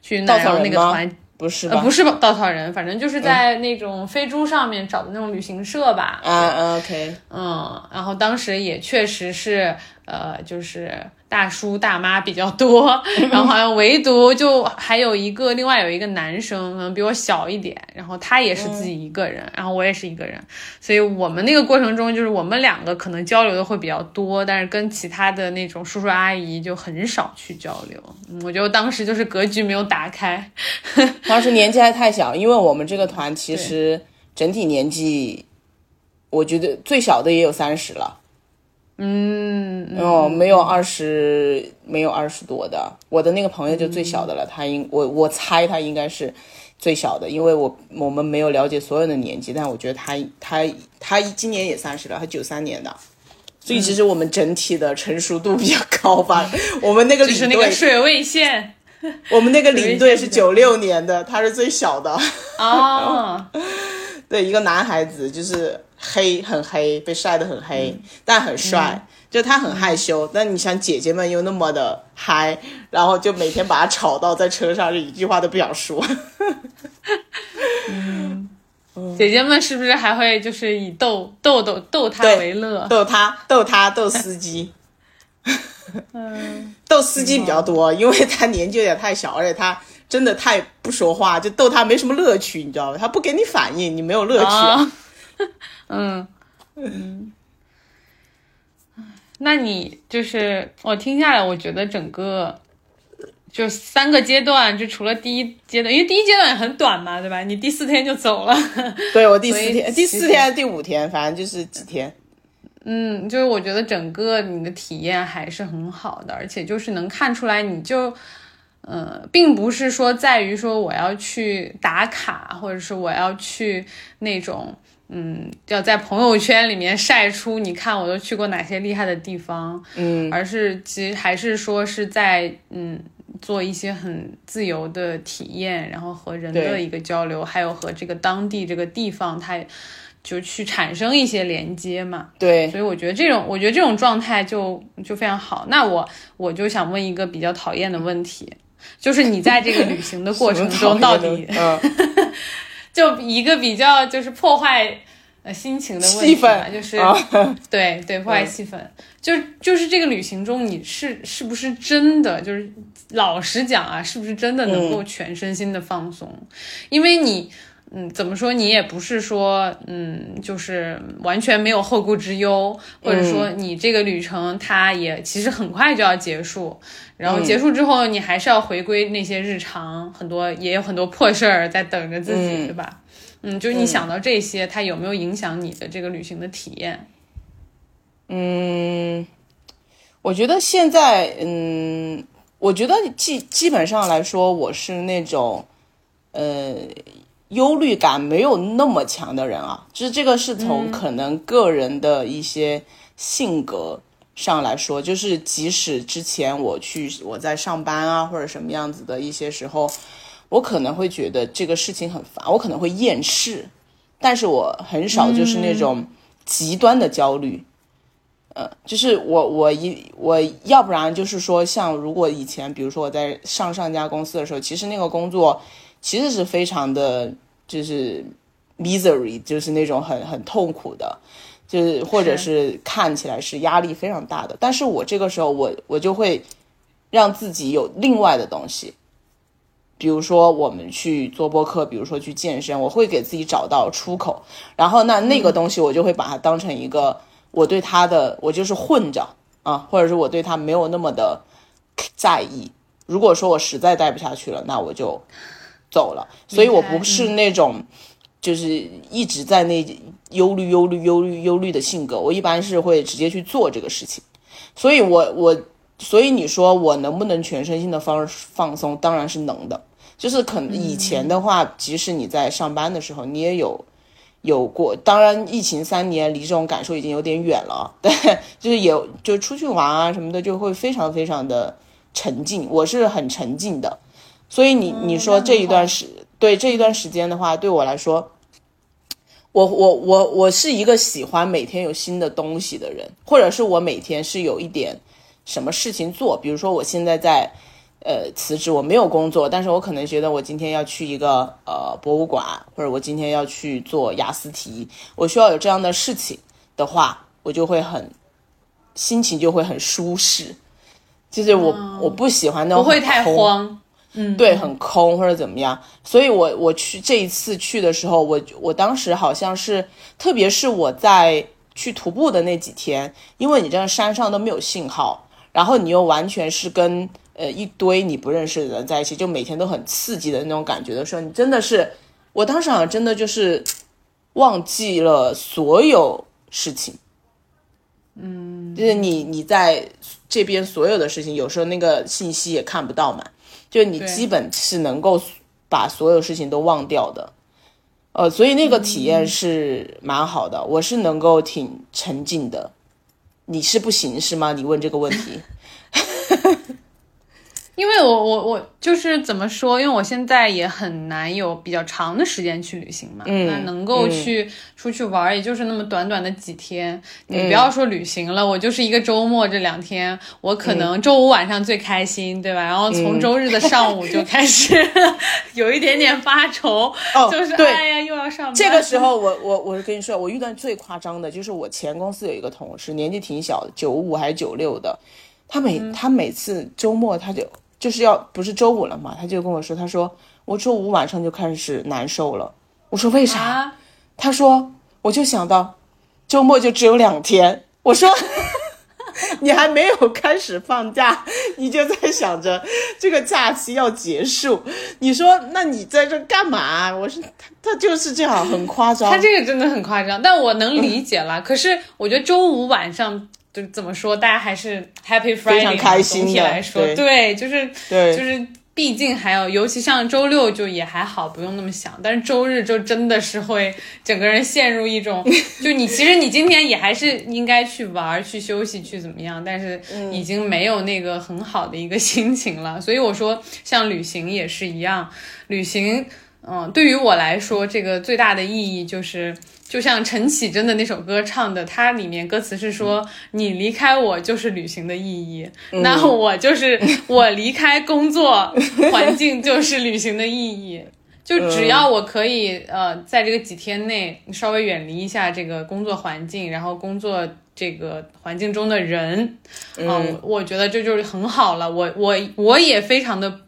Speaker 1: 去云南，然后那个团呃，
Speaker 2: 不是吧？
Speaker 1: 不是稻草人，反正就是在那种飞猪上面找的那种旅行社吧。
Speaker 2: 啊啊，OK，
Speaker 1: 嗯，然后当时也确实是，呃，就是大叔大妈比较多，然后好像唯独就还有一个，另外有一个男生，可能比我小一点，然后他也是自己一个人，然后我也是一个人，所以我们那个过程中，就是我们两个可能交流的会比较多，但是跟其他的那种叔叔阿姨就很少去交流。嗯我觉得当时就是格局没有打开。
Speaker 2: 当时年纪还太小，因为我们这个团其实整体年纪，我觉得最小的也有三十了。嗯，哦，没有二十，没有二十多的。我的那个朋友就最小的了，他应我我猜他应该是最小的，因为我我们没有了解所有的年纪，但我觉得他他他今年也三十了，他九三年的。所以其实我们整体的成熟度比较高吧。我们那个
Speaker 1: 就是，那个水位线
Speaker 2: 我们那个 领队是九六年的，他是最小的。
Speaker 1: 哦，
Speaker 2: 对，一个男孩子就是黑，很黑，被晒得很黑，但很帅。就他很害羞，但你想姐姐们又那么的嗨，然后就每天把他吵到在车上，就一句话都不想说。
Speaker 1: 姐姐们是不是还会就是以逗逗逗逗他为乐？
Speaker 2: 逗他，逗他，逗司机。逗司机比较多，因为他年纪有点太小，而且他真的太不说话，就逗他没什么乐趣，你知道吧？他不给你反应，你没有乐趣。
Speaker 1: 啊，嗯嗯，那你就是我听下来，我觉得整个就三个阶段，就除了第一阶段，因为第一阶段也很短嘛，对吧？你第四天就走了，
Speaker 2: 对我第四天、第四天、第五天，反正就是几天。
Speaker 1: 嗯，就是我觉得整个你的体验还是很好的，而且就是能看出来，你就，呃，并不是说在于说我要去打卡，或者是我要去那种，嗯，要在朋友圈里面晒出你看我都去过哪些厉害的地方，
Speaker 2: 嗯，
Speaker 1: 而是其实还是说是在嗯做一些很自由的体验，然后和人的一个交流，还有和这个当地这个地方它。就去产生一些连接嘛，
Speaker 2: 对，
Speaker 1: 所以我觉得这种，我觉得这种状态就就非常好。那我我就想问一个比较讨厌的问题，就是你在这个旅行的过程中，到底
Speaker 2: 嗯，
Speaker 1: 就一个比较就是破坏呃心情的问题
Speaker 2: 气
Speaker 1: 嘛，
Speaker 2: 氛
Speaker 1: 就是、
Speaker 2: 啊
Speaker 1: 对对破坏气氛，就就是这个旅行中你是是不是真的就是老实讲啊，是不是真的能够全身心的放松？因为你。嗯，怎么说？你也不是说，嗯，就是完全没有后顾之忧，或者说你这个旅程它也其实很快就要结束，然后结束之后你还是要回归那些日常，很多也有很多破事儿在等着自己，对吧？嗯，就是你想到这些，它有没有影响你的这个旅行的体验？
Speaker 2: 嗯，我觉得现在，嗯，我觉得基基本上来说，我是那种，呃，忧虑感没有那么强的人啊。就是这个是从可能个人的一些性格上来说，就是即使之前我去我在上班啊或者什么样子的一些时候，我可能会觉得这个事情很烦，我可能会厌世，但是我很少就是那种极端的焦虑。呃，就是我我一我要不然就是说，像如果以前比如说我在上上家公司的时候，其实那个工作其实是非常的，就是 misery，就是那种很很痛苦的，就是或者是看起来是压力非常大的。但是我这个时候我我就会让自己有另外的东西，比如说我们去做播客，比如说去健身，我会给自己找到出口，然后那那个东西我就会把它当成一个。我对他的我就是混着啊，或者是我对他没有那么的在意。如果说我实在待不下去了，那我就走了。所以我不是那种就是一直在那忧虑、忧虑、忧虑、忧虑的性格。我一般是会直接去做这个事情。所以我我所以你说我能不能全身心的放放松？当然是能的。就是可能以前的话，即使你在上班的时候，你也有。有过。当然，疫情三年离这种感受已经有点远了，对，就是也就出去玩啊什么的，就会非常非常的沉浸。我是很沉浸的，所以你你说这一段时对这一段时间的话，对我来说。我我我我是一个喜欢每天有新的东西的人，或者是我每天是有一点什么事情做，比如说我现在在呃辞职，我没有工作，但是我可能觉得我今天要去一个呃博物馆，或者我今天要去做雅思题，我需要有这样的事情的话，我就会很心情就会很舒适，就是我我不喜欢那种
Speaker 1: 不会太慌。嗯，
Speaker 2: 对，很空或者怎么样，所以我我去这一次去的时候，我我当时好像是，特别是我在去徒步的那几天，因为你这山上都没有信号，然后你又完全是跟呃一堆你不认识的人在一起，就每天都很刺激的那种感觉的时候，你真的是，我当时好像真的就是忘记了所有事情，
Speaker 1: 嗯，
Speaker 2: 就是你你在这边所有的事情，有时候那个信息也看不到嘛。就你基本是能够把所有事情都忘掉的，呃，所以那个体验是蛮好的，我是能够挺沉浸的。你是不行是吗？你问这个问题。
Speaker 1: 因为我我我就是怎么说？因为我现在也很难有比较长的时间去旅行嘛。
Speaker 2: 嗯。
Speaker 1: 那能够去出去玩，也就是那么短短的几天。你不要说旅行了，我就是一个周末这两天，我可能周五晚上最开心，对吧？然后从周日的上午就开始 有一点点发愁。
Speaker 2: 哦。
Speaker 1: 就是哎呀，又要上班。
Speaker 2: 这个时候，我我我跟你说，我遇到最夸张的就是我前公司有一个同事，年纪挺小的，九五还是九六的，他每他每次周末他就。就是要不是周五了嘛，他就跟我说，他说我周五晚上就开始难受了。我说为啥？他说我就想到周末就只有两天。我说 你还没有开始放假，你就在想着这个假期要结束。你说那你在这干嘛？我说他他就是这样，很夸张。
Speaker 1: 他这个真的很夸张，但我能理解了。可是我觉得周五晚上。就怎么说，大家还是 Happy Friday，
Speaker 2: 非常开心
Speaker 1: 总体来说，对，就是
Speaker 2: 对，
Speaker 1: 就是毕竟还有，尤其像周六就也还好，不用那么想。但是周日就真的是会整个人陷入一种，就你其实你今天也还是应该去玩、去休息、去怎么样，但是已经没有那个很好的一个 心情了。所以我说，像旅行也是一样，旅行，嗯，对于我来说，这个最大的意义就是。就像陈绮贞的那首歌唱的，它里面歌词是说：“你离开我就是旅行的意义。”那我就是我离开工作环境就是旅行的意义。就只要我可以呃，在这个几天内稍微远离一下这个工作环境，然后工作这个环境中的人，嗯，我觉得这就是很好了。我我我也非常的。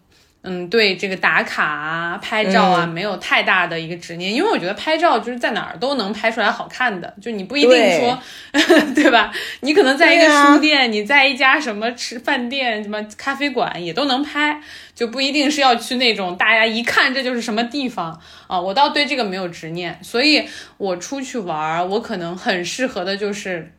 Speaker 1: 嗯，对这个打卡啊、拍照啊，没有太大的一个执念，因为我觉得拍照就是在哪儿都能拍出来好看的，就你不一定说，对吧？你可能在一个书店，你在一家什么吃饭店、什么咖啡馆也都能拍，就不一定是要去那种大家一看这就是什么地方啊。我倒对这个没有执念，所以我出去玩，我可能很适合的就是。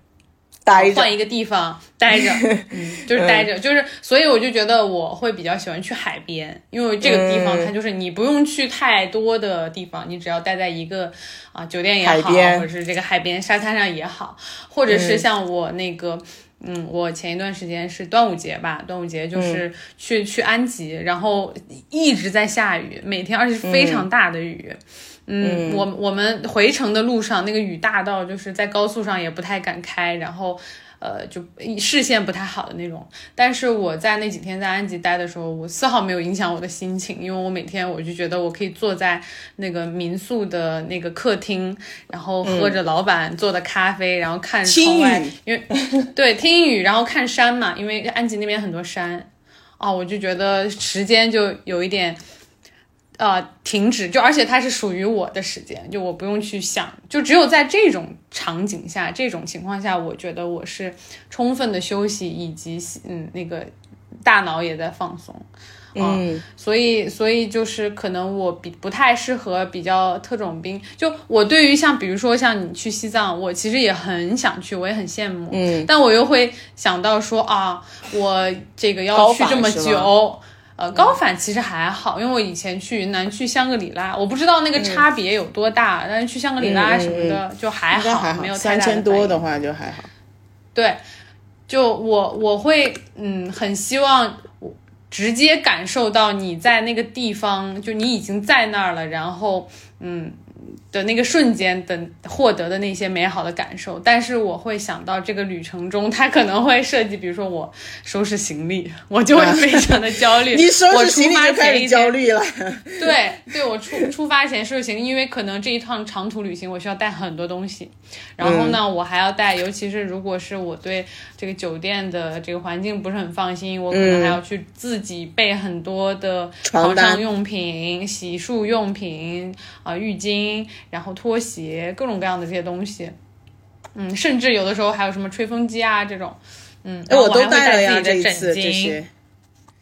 Speaker 1: 换一个地方待着，嗯，就是待着，就是，所以我就觉得我会比较喜欢去海边，因为这个地方它就是你不用去太多的地方，你只要待在一个啊酒店也好，或者是这个海边沙滩上也好，或者是像我那个，嗯，我前一段时间是端午节吧，端午节就是去去安吉，然后一直在下雨，每天而且是非常大的雨。嗯，我我们回程的路上，那个雨大到就是在高速上也不太敢开，然后，呃，就视线不太好的那种。但是我在那几天在安吉待的时候，我丝毫没有影响我的心情，因为我每天我就觉得我可以坐在那个民宿的那个客厅，然后喝着老板做的咖啡，然后看窗外，因为对听雨，然后看山嘛，因为安吉那边很多山，哦，我就觉得时间就有一点。呃，停止就，而且它是属于我的时间，就我不用去想，就只有在这种场景下、这种情况下，我觉得我是充分的休息，以及嗯，那个大脑也在放松，嗯，所以，所以就是可能我比不太适合比较特种兵，就我对于像比如说像你去西藏，我其实也很想去，我也很羡慕，嗯，但我又会想到说啊，我这个要去这么久。呃，高反其实还好，因为我以前去云南去香格里拉，我不知道那个差别有多大，但是去香格里拉什么的就还好，没有太
Speaker 2: 三千多的话就还好。
Speaker 1: 对，就我我会嗯很希望我直接感受到你在那个地方，就你已经在那儿了，然后嗯的那个瞬间的获得的那些美好的感受。但是我会想到这个旅程中，它可能会涉及，比如说我收拾行李，我就会非常的焦虑。
Speaker 2: 你收拾行李就开始焦虑了。
Speaker 1: 对，对我出出发前收拾行李，因为可能这一趟长途旅行我需要带很多东西，然后呢，
Speaker 2: 嗯
Speaker 1: 我还要带，尤其是如果是我对这个酒店的这个环境不是很放心，我可能还要去自己备很多的
Speaker 2: 床
Speaker 1: 上用品、洗漱用品啊、浴巾，然后拖鞋，各种各样的这些东西。嗯，甚至有的时候还有什么吹风机啊这种，嗯，我
Speaker 2: 都带了
Speaker 1: 还会带
Speaker 2: 呀，
Speaker 1: 自己的
Speaker 2: 这一次
Speaker 1: 枕巾，
Speaker 2: 这些。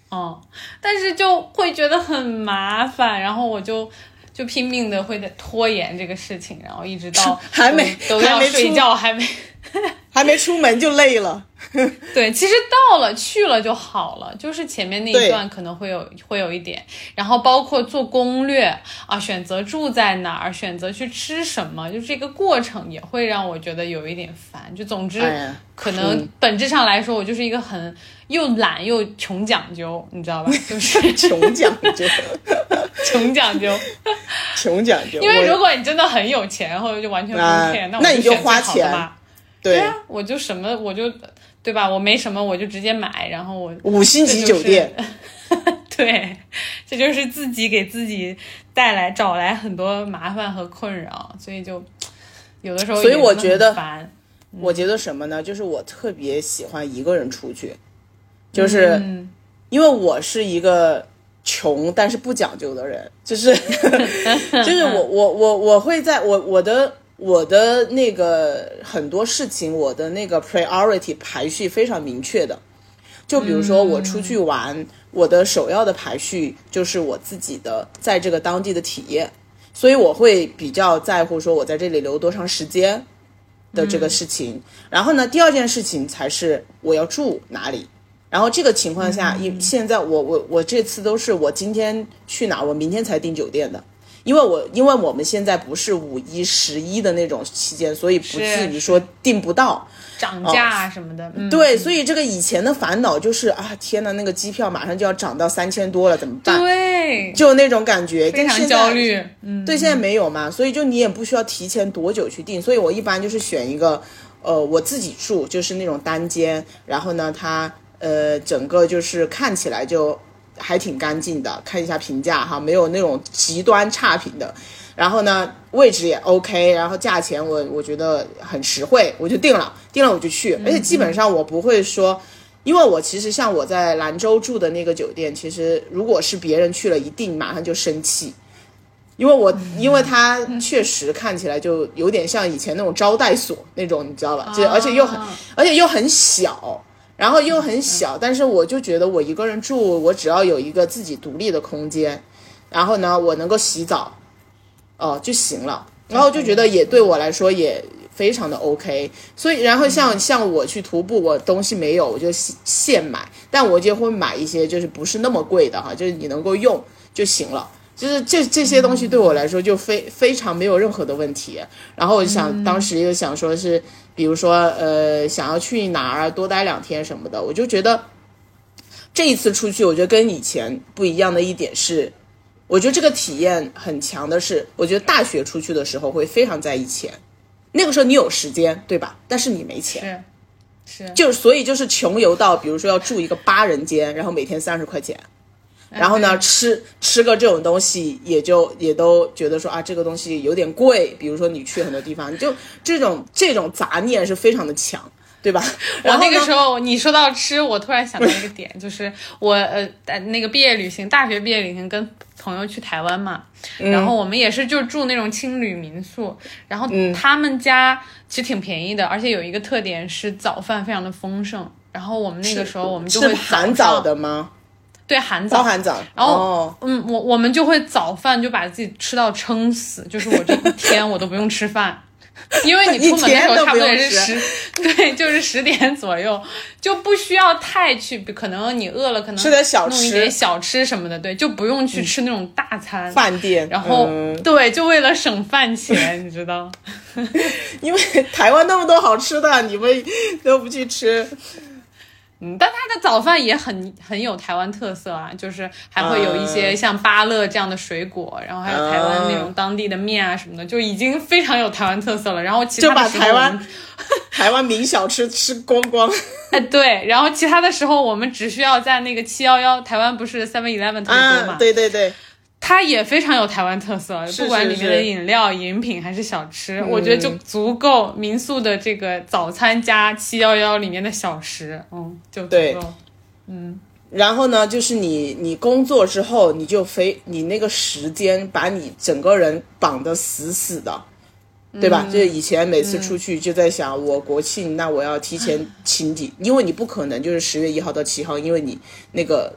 Speaker 1: 嗯，但是就会觉得很麻烦，然后我就就拼命的会在拖延这个事情，然后一直到
Speaker 2: 还没
Speaker 1: 都都要
Speaker 2: 还没
Speaker 1: 睡觉，还没
Speaker 2: 还没出门就累了。
Speaker 1: 对，其实到了去了就好了，就是前面那一段可能会有会有一点，然后包括做攻略啊，选择住在哪儿，选择去吃什么，就这个过程也会让我觉得有一点烦。就总之，
Speaker 2: 哎
Speaker 1: 可能本质上来说，我就是一个很又懒又穷讲究，你知道吧？就是
Speaker 2: 穷讲究，
Speaker 1: 穷讲究。
Speaker 2: 穷讲究。
Speaker 1: 因为如果你真的很有钱，或者就完全不
Speaker 2: 啊
Speaker 1: care，、那
Speaker 2: 那你就花钱
Speaker 1: 好的嘛。
Speaker 2: 对。
Speaker 1: 啊，我就什么我就对吧？我没什么我就直接买，然后我
Speaker 2: 五星级酒店，
Speaker 1: 对，这就是自己给自己带来找来很多麻烦和困扰，所以就有的时候
Speaker 2: 所以我觉得
Speaker 1: 烦，
Speaker 2: 我觉得什么呢？就是我特别喜欢一个人出去，就是
Speaker 1: 嗯
Speaker 2: 因为我是一个穷但是不讲究的人，就是 就是我我我我会在我我的我的那个很多事情，我的那个 priority 排序非常明确的。就比如说我出去玩，我的首要的排序就是我自己的在这个当地的体验，所以我会比较在乎说我在这里留多长时间的这个事情。然后呢，第二件事情才是我要住哪里。然后这个情况下，因现在我我我这次都是我今天去哪，我明天才订酒店的，因为我因为我们现在不是五一、十一的那种期间，所以不至于说订不到。
Speaker 1: 涨价啊什么的，嗯，
Speaker 2: 对，所以这个以前的烦恼就是啊，天呐，那个机票马上就要涨到三千多了，怎么办？
Speaker 1: 对，
Speaker 2: 就那种感觉，
Speaker 1: 非常焦虑，嗯，
Speaker 2: 对，现在没有嘛，所以就你也不需要提前多久去订，所以我一般就是选一个，呃，我自己住，就是那种单间，然后呢，它呃整个就是看起来就还挺干净的，看一下评价哈，没有那种极端差评的，然后呢位置也 OK，然后价钱我我觉得很实惠，我就定了，定了我就去，而且基本上我不会说。因为我其实像我在兰州住的那个酒店，其实如果是别人去了，一定马上就生气，因为我因为它确实看起来就有点像以前那种招待所那种，你知道吧？就而且又很
Speaker 1: 啊
Speaker 2: 而且又很小，然后又很小，但是我就觉得我一个人住，我只要有一个自己独立的空间，然后呢，我能够洗澡，哦就行了，然后就觉得也对我来说也非常的 OK，所以然后像像我去徒步，我东西没有，我就现现买，但我就会买一些就是不是那么贵的哈，就是你能够用就行了。就是这这些东西对我来说就非非常没有任何的问题。然后我就想，当时又想说是，比如说呃，想要去哪儿啊，多待两天什么的，我就觉得这一次出去，我觉得跟以前不一样的一点是，我觉得这个体验很强的是，我觉得大学出去的时候会非常在意钱，那个时候你有时间对吧？但是你没钱，
Speaker 1: 是是，
Speaker 2: 就所以就是穷游到，比如说要住一个八人间，然后每天三十块钱。然后呢，吃吃个这种东西，也就也都觉得说啊，这个东西有点贵。比如说你去很多地方，你就这种这种杂念是非常的强，对吧？然后
Speaker 1: 那个时候你说到吃，我突然想到一个点，就是我呃呃那个毕业旅行，大学毕业旅行跟朋友去台湾嘛，
Speaker 2: 嗯
Speaker 1: 然后我们也是就住那种青旅民宿，然后
Speaker 2: 嗯
Speaker 1: 他们家其实挺便宜的，而且有一个特点是早饭非常的丰盛。然后我们那个时候我们就会
Speaker 2: 含
Speaker 1: 早
Speaker 2: 早的吗？
Speaker 1: 对含早，
Speaker 2: 包含早，
Speaker 1: 然后
Speaker 2: 哦。
Speaker 1: 嗯，我我们就会早饭就把自己吃到撑死，就是我这一天我都不用吃饭。因为你出门的时候差不多也是十，对，就是十点左右，就不需要太去，可能你饿了，可能
Speaker 2: 吃点小
Speaker 1: 弄一
Speaker 2: 吃
Speaker 1: 点小吃什么的，对，就不用去吃那种大餐。
Speaker 2: 饭店，
Speaker 1: 然后、
Speaker 2: 嗯。
Speaker 1: 对，就为了省饭钱，你知道？
Speaker 2: 因为台湾那么多好吃的，你们都不去吃，
Speaker 1: 嗯，但它的早饭也很很有台湾特色啊，就是还会有一些像芭乐这样的水果，然后还有台湾那种当地的面啊什么的，就已经非常有台湾特色了。然后其他
Speaker 2: 就把台湾台湾名小吃吃光光。
Speaker 1: 哎对，然后其他的时候我们只需要在那个七幺幺，台湾不是 Seven Eleven 特别多嘛，
Speaker 2: 啊，对对对，
Speaker 1: 它也非常有台湾特色，
Speaker 2: 是
Speaker 1: 不管里面的饮料、饮品还是小吃，我觉得就足够民宿的这个早餐加七幺幺里面的小食，嗯，就足
Speaker 2: 对。
Speaker 1: 嗯。
Speaker 2: 然后呢，就是你你工作之后，你就非你那个时间把你整个人绑得死死的，对吧？就是以前每次出去就在想，我国庆那我要提前请几，因为你不可能就是十月一号到七号，因为你那个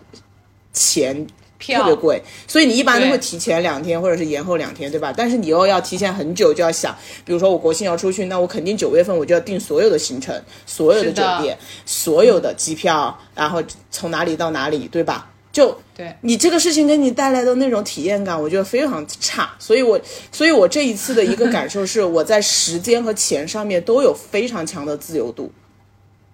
Speaker 2: 钱
Speaker 1: 票
Speaker 2: 特别贵，所以你一般都会提前两天或者是延后两天，对吧？但是你又要提前很久，就要想，比如说我国庆要出去，那我肯定九月份我就要订所有的行程、所有的酒店、所有的机票，然后从哪里到哪里，对吧？就
Speaker 1: 对
Speaker 2: 你这个事情给你带来的那种体验感，我觉得非常差。所以我，所以我这一次的一个感受是，我在时间和钱上面都有非常强的自由度。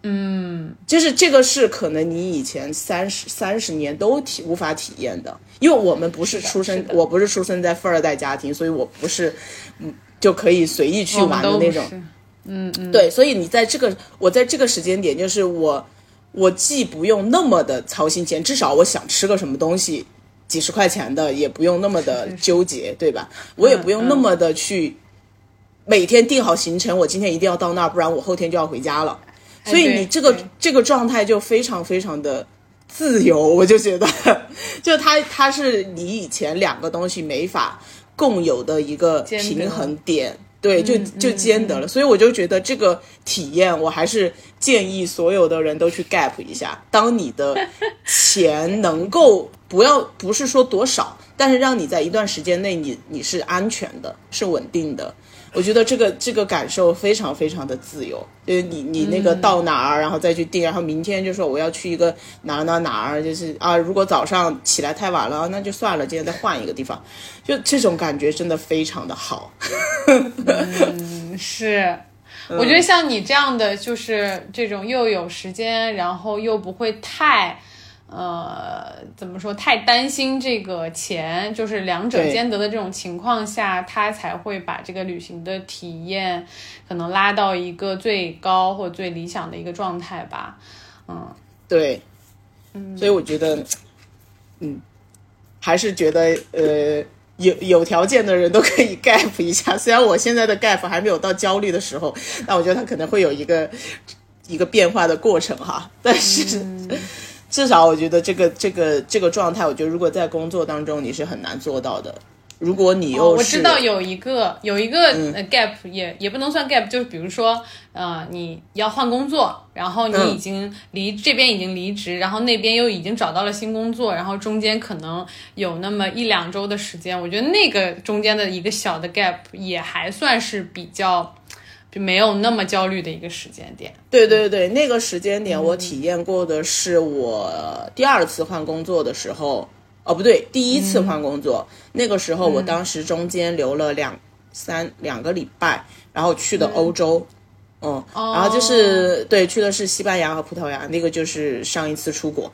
Speaker 2: 嗯，就是这个是可能你以前三十三十年都体无法体验的，因为我们不是出生我不是出生在富二代家庭，所以我不是嗯就可以随意去玩的那种。
Speaker 1: 嗯嗯，
Speaker 2: 对，所以你在这个我在这个时间点，就是我我既不用那么的操心钱，至少我想吃个什么东西，几十块钱的也不用那么的纠结，对吧？我也不用那么的去每天定好行程，我今天一定要到那儿，不然我后天就要回家了。所以你这个
Speaker 1: 对
Speaker 2: 这个状态就非常非常的自由，我就觉得，就它它是你以前两个东西没法共有的一个平衡点。对，就就兼得了，所以我就觉得这个体验，我还是建议所有的人都去 gap 一下。当你的钱能够不要不是说多少，但是让你在一段时间内你你是安全的，是稳定的。我觉得这个这个感受非常非常的自由，就是你你那个到哪儿，然后再去定，然后明天就说我要去一个哪儿哪儿哪儿，就是啊，如果早上起来太晚了，那就算了，今天再换一个地方，就这种感觉真的非常的好。
Speaker 1: 嗯是。我觉得像你这样的，就是这种又有时间，然后又不会太，呃，怎么说，太担心这个钱，就是两者兼得的这种情况下，他才会把这个旅行的体验可能拉到一个最高或最理想的一个状态吧。
Speaker 2: 嗯对，所以我觉得，嗯，还是觉得呃，有有条件的人都可以 gap 一下。虽然我现在的 gap 还没有到焦虑的时候，但我觉得它可能会有一个一个变化的过程哈。但是、至少我觉得这个这个这个状态，我觉得如果在工作当中你是很难做到的。如果你又
Speaker 1: 我知道有一个有一个、呃 gap 也也不能算 gap，就是比如说呃你要换工作，然后你
Speaker 2: 嗯
Speaker 1: 已经离、这边已经离职，然后那边又已经找到了新工作，然后中间可能有那么一两周的时间，我觉得那个中间的一个小的 gap 也还算是比较就没有那么焦虑的一个时间点。
Speaker 2: 对对对，那个时间点我体验过的是我第二次换工作的时候，哦不对，第一次换工作，那个时候我当时中间留了两三两个礼拜，然后去的欧洲。嗯，然后就是对，去的是西班牙和葡萄牙，那个就是上一次出国，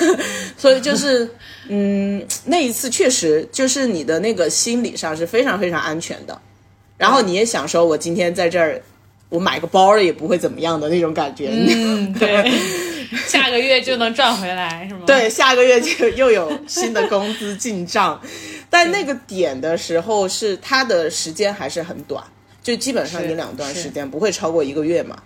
Speaker 2: 所以就是，嗯，那一次确实就是你的那个心理上是非常非常安全的，然后你也想说，我今天在这儿，我买个包了也不会怎么样的那种感觉，
Speaker 1: 嗯，对，下个月就能赚回来是吗？
Speaker 2: 对，下个月就又有新的工资进账，但那个点的时候是它的时间还是很短，就基本上
Speaker 1: 是
Speaker 2: 你两段时间不会超过一个月嘛。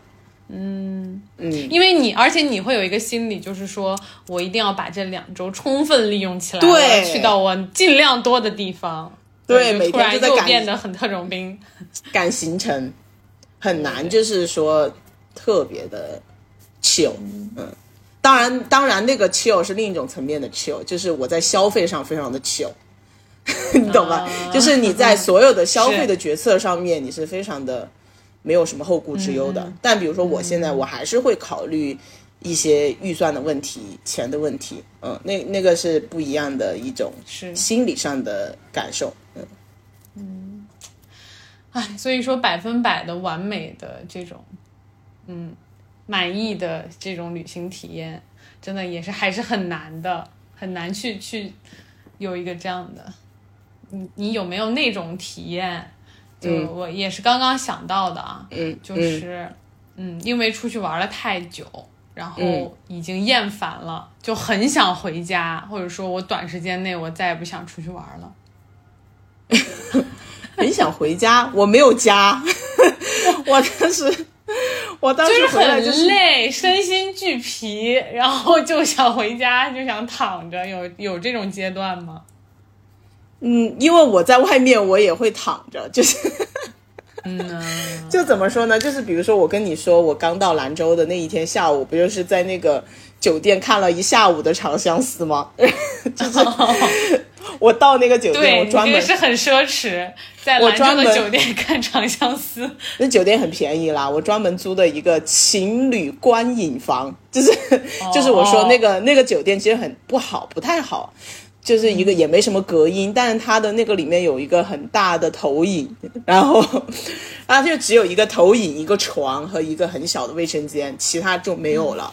Speaker 2: 嗯。嗯。
Speaker 1: 因为你，而且你会有一个心理，就是说我一定要把这两周充分利用起来，
Speaker 2: 对。
Speaker 1: 去到我尽量多的地方。就
Speaker 2: 对每天就在赶
Speaker 1: 变得很特种兵。
Speaker 2: 赶行程很难，就是说特别的 chill，嗯。当然，当然，那个 chill 是另一种层面的 chill，就是我在消费上非常的 chill，你懂吧？
Speaker 1: 啊
Speaker 2: 就是你在所有的消 费的决策上面，你是非常的没有什么后顾之忧的。但比如说我现在，我还是会考虑一些预算的问题、钱的问题，嗯，那那个是不一样的一种
Speaker 1: 是
Speaker 2: 心理上的感受，
Speaker 1: 嗯，唉，所以说百分百的完美的这种，嗯，满意的这种旅行体验，真的也是还是很难的，很难去去有一个这样的。你你有没有那种体验？就我也是刚刚想到的啊，
Speaker 2: 嗯，
Speaker 1: 就是嗯，因为出去玩了太久，然后已经厌烦了，就很想回家，或者说我短时间内我再也不想出去玩了。
Speaker 2: 很想回家，我没有家，我当时我当时回来就是
Speaker 1: 累，身心俱疲，然后就想回家，就想躺着，有有这种阶段吗？
Speaker 2: 嗯，因为我在外面，我也会躺着，就是，
Speaker 1: 嗯，
Speaker 2: 就怎么说呢？就是比如说，我跟你说，我刚到兰州的那一天下午，不就是在那个酒店看了一下午的《长相思》吗？就是 我到那个酒店，我专门
Speaker 1: 是很奢侈，在兰州的酒店看《长相思》，
Speaker 2: 那酒店很便宜啦，我专门租的一个情侣观影房，就是就是我说那个那个酒店其实很不好，不太好。就是一个也没什么隔音，但是它的那个里面有一个很大的投影，然后 啊就只有一个投影、一个床和一个很小的卫生间，其他就没有了。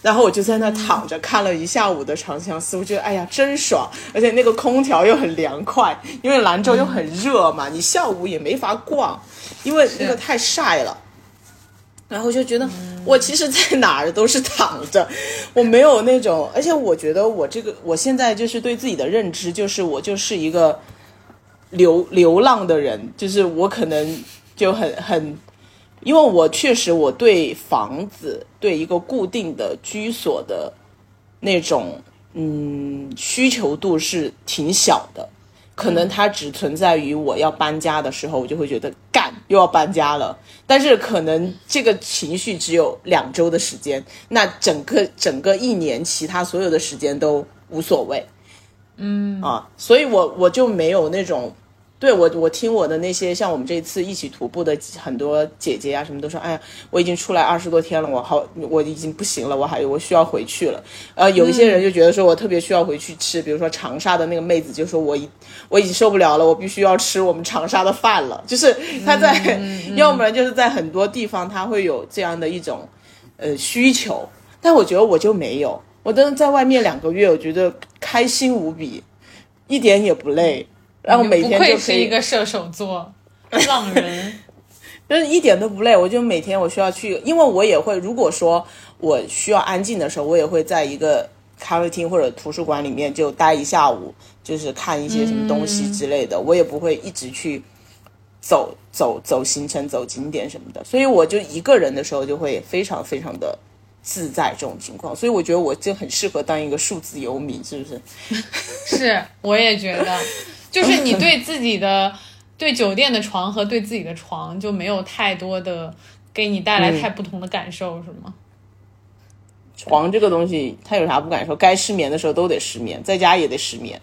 Speaker 2: 然后我就在那躺着看了一下午的《长相思》，我觉得哎呀真爽，而且那个空调又很凉快，因为兰州又很热嘛，你下午也没法逛，因为那个太晒了。然后就觉得我其实，在哪儿都是躺着，我没有那种，而且我觉得我这个，我现在就是对自己的认知，就是我就是一个流流浪的人，就是我可能就很很，因为我确实我对房子，对一个固定的居所的那种嗯需求度是挺小的。可能它只存在于我要搬家的时候，我就会觉得干又要搬家了。但是可能这个情绪只有两周的时间，那整个整个一年，其他所有的时间都无所谓。
Speaker 1: 嗯
Speaker 2: 啊，所以我我就没有那种。对我，我听我的那些像我们这次一起徒步的很多姐姐啊，什么都说，哎呀，我已经出来二十多天了，我好，我已经不行了，我还我需要回去了。呃，有一些人就觉得说我特别需要回去吃，比如说长沙的那个妹子就说，我已我已经受不了了，我必须要吃我们长沙的饭了。就是她在，要不然就是在很多地方她会有这样的一种呃需求，但我觉得我就没有，我都在外面两个月，我觉得开心无比，一点也不累。然后每天就
Speaker 1: 是一个射手座 浪人，
Speaker 2: 就是一点都不累。我就每天我需要去，因为我也会，如果说我需要安静的时候，我也会在一个咖啡厅或者图书馆里面就待一下午，就是看一些什么东西之类的。我也不会一直去走走走行程、走景点什么的。所以我就一个人的时候就会非常非常的自在这种情况。所以我觉得我就很适合当一个数字游民，是不是？
Speaker 1: 是，我也觉得。就是你对自己的 对酒店的床和对自己的床就没有太多的给你带来太不同的感受，是吗？
Speaker 2: 床这个东西，它有啥不感受？该失眠的时候都得失眠，在家也得失眠。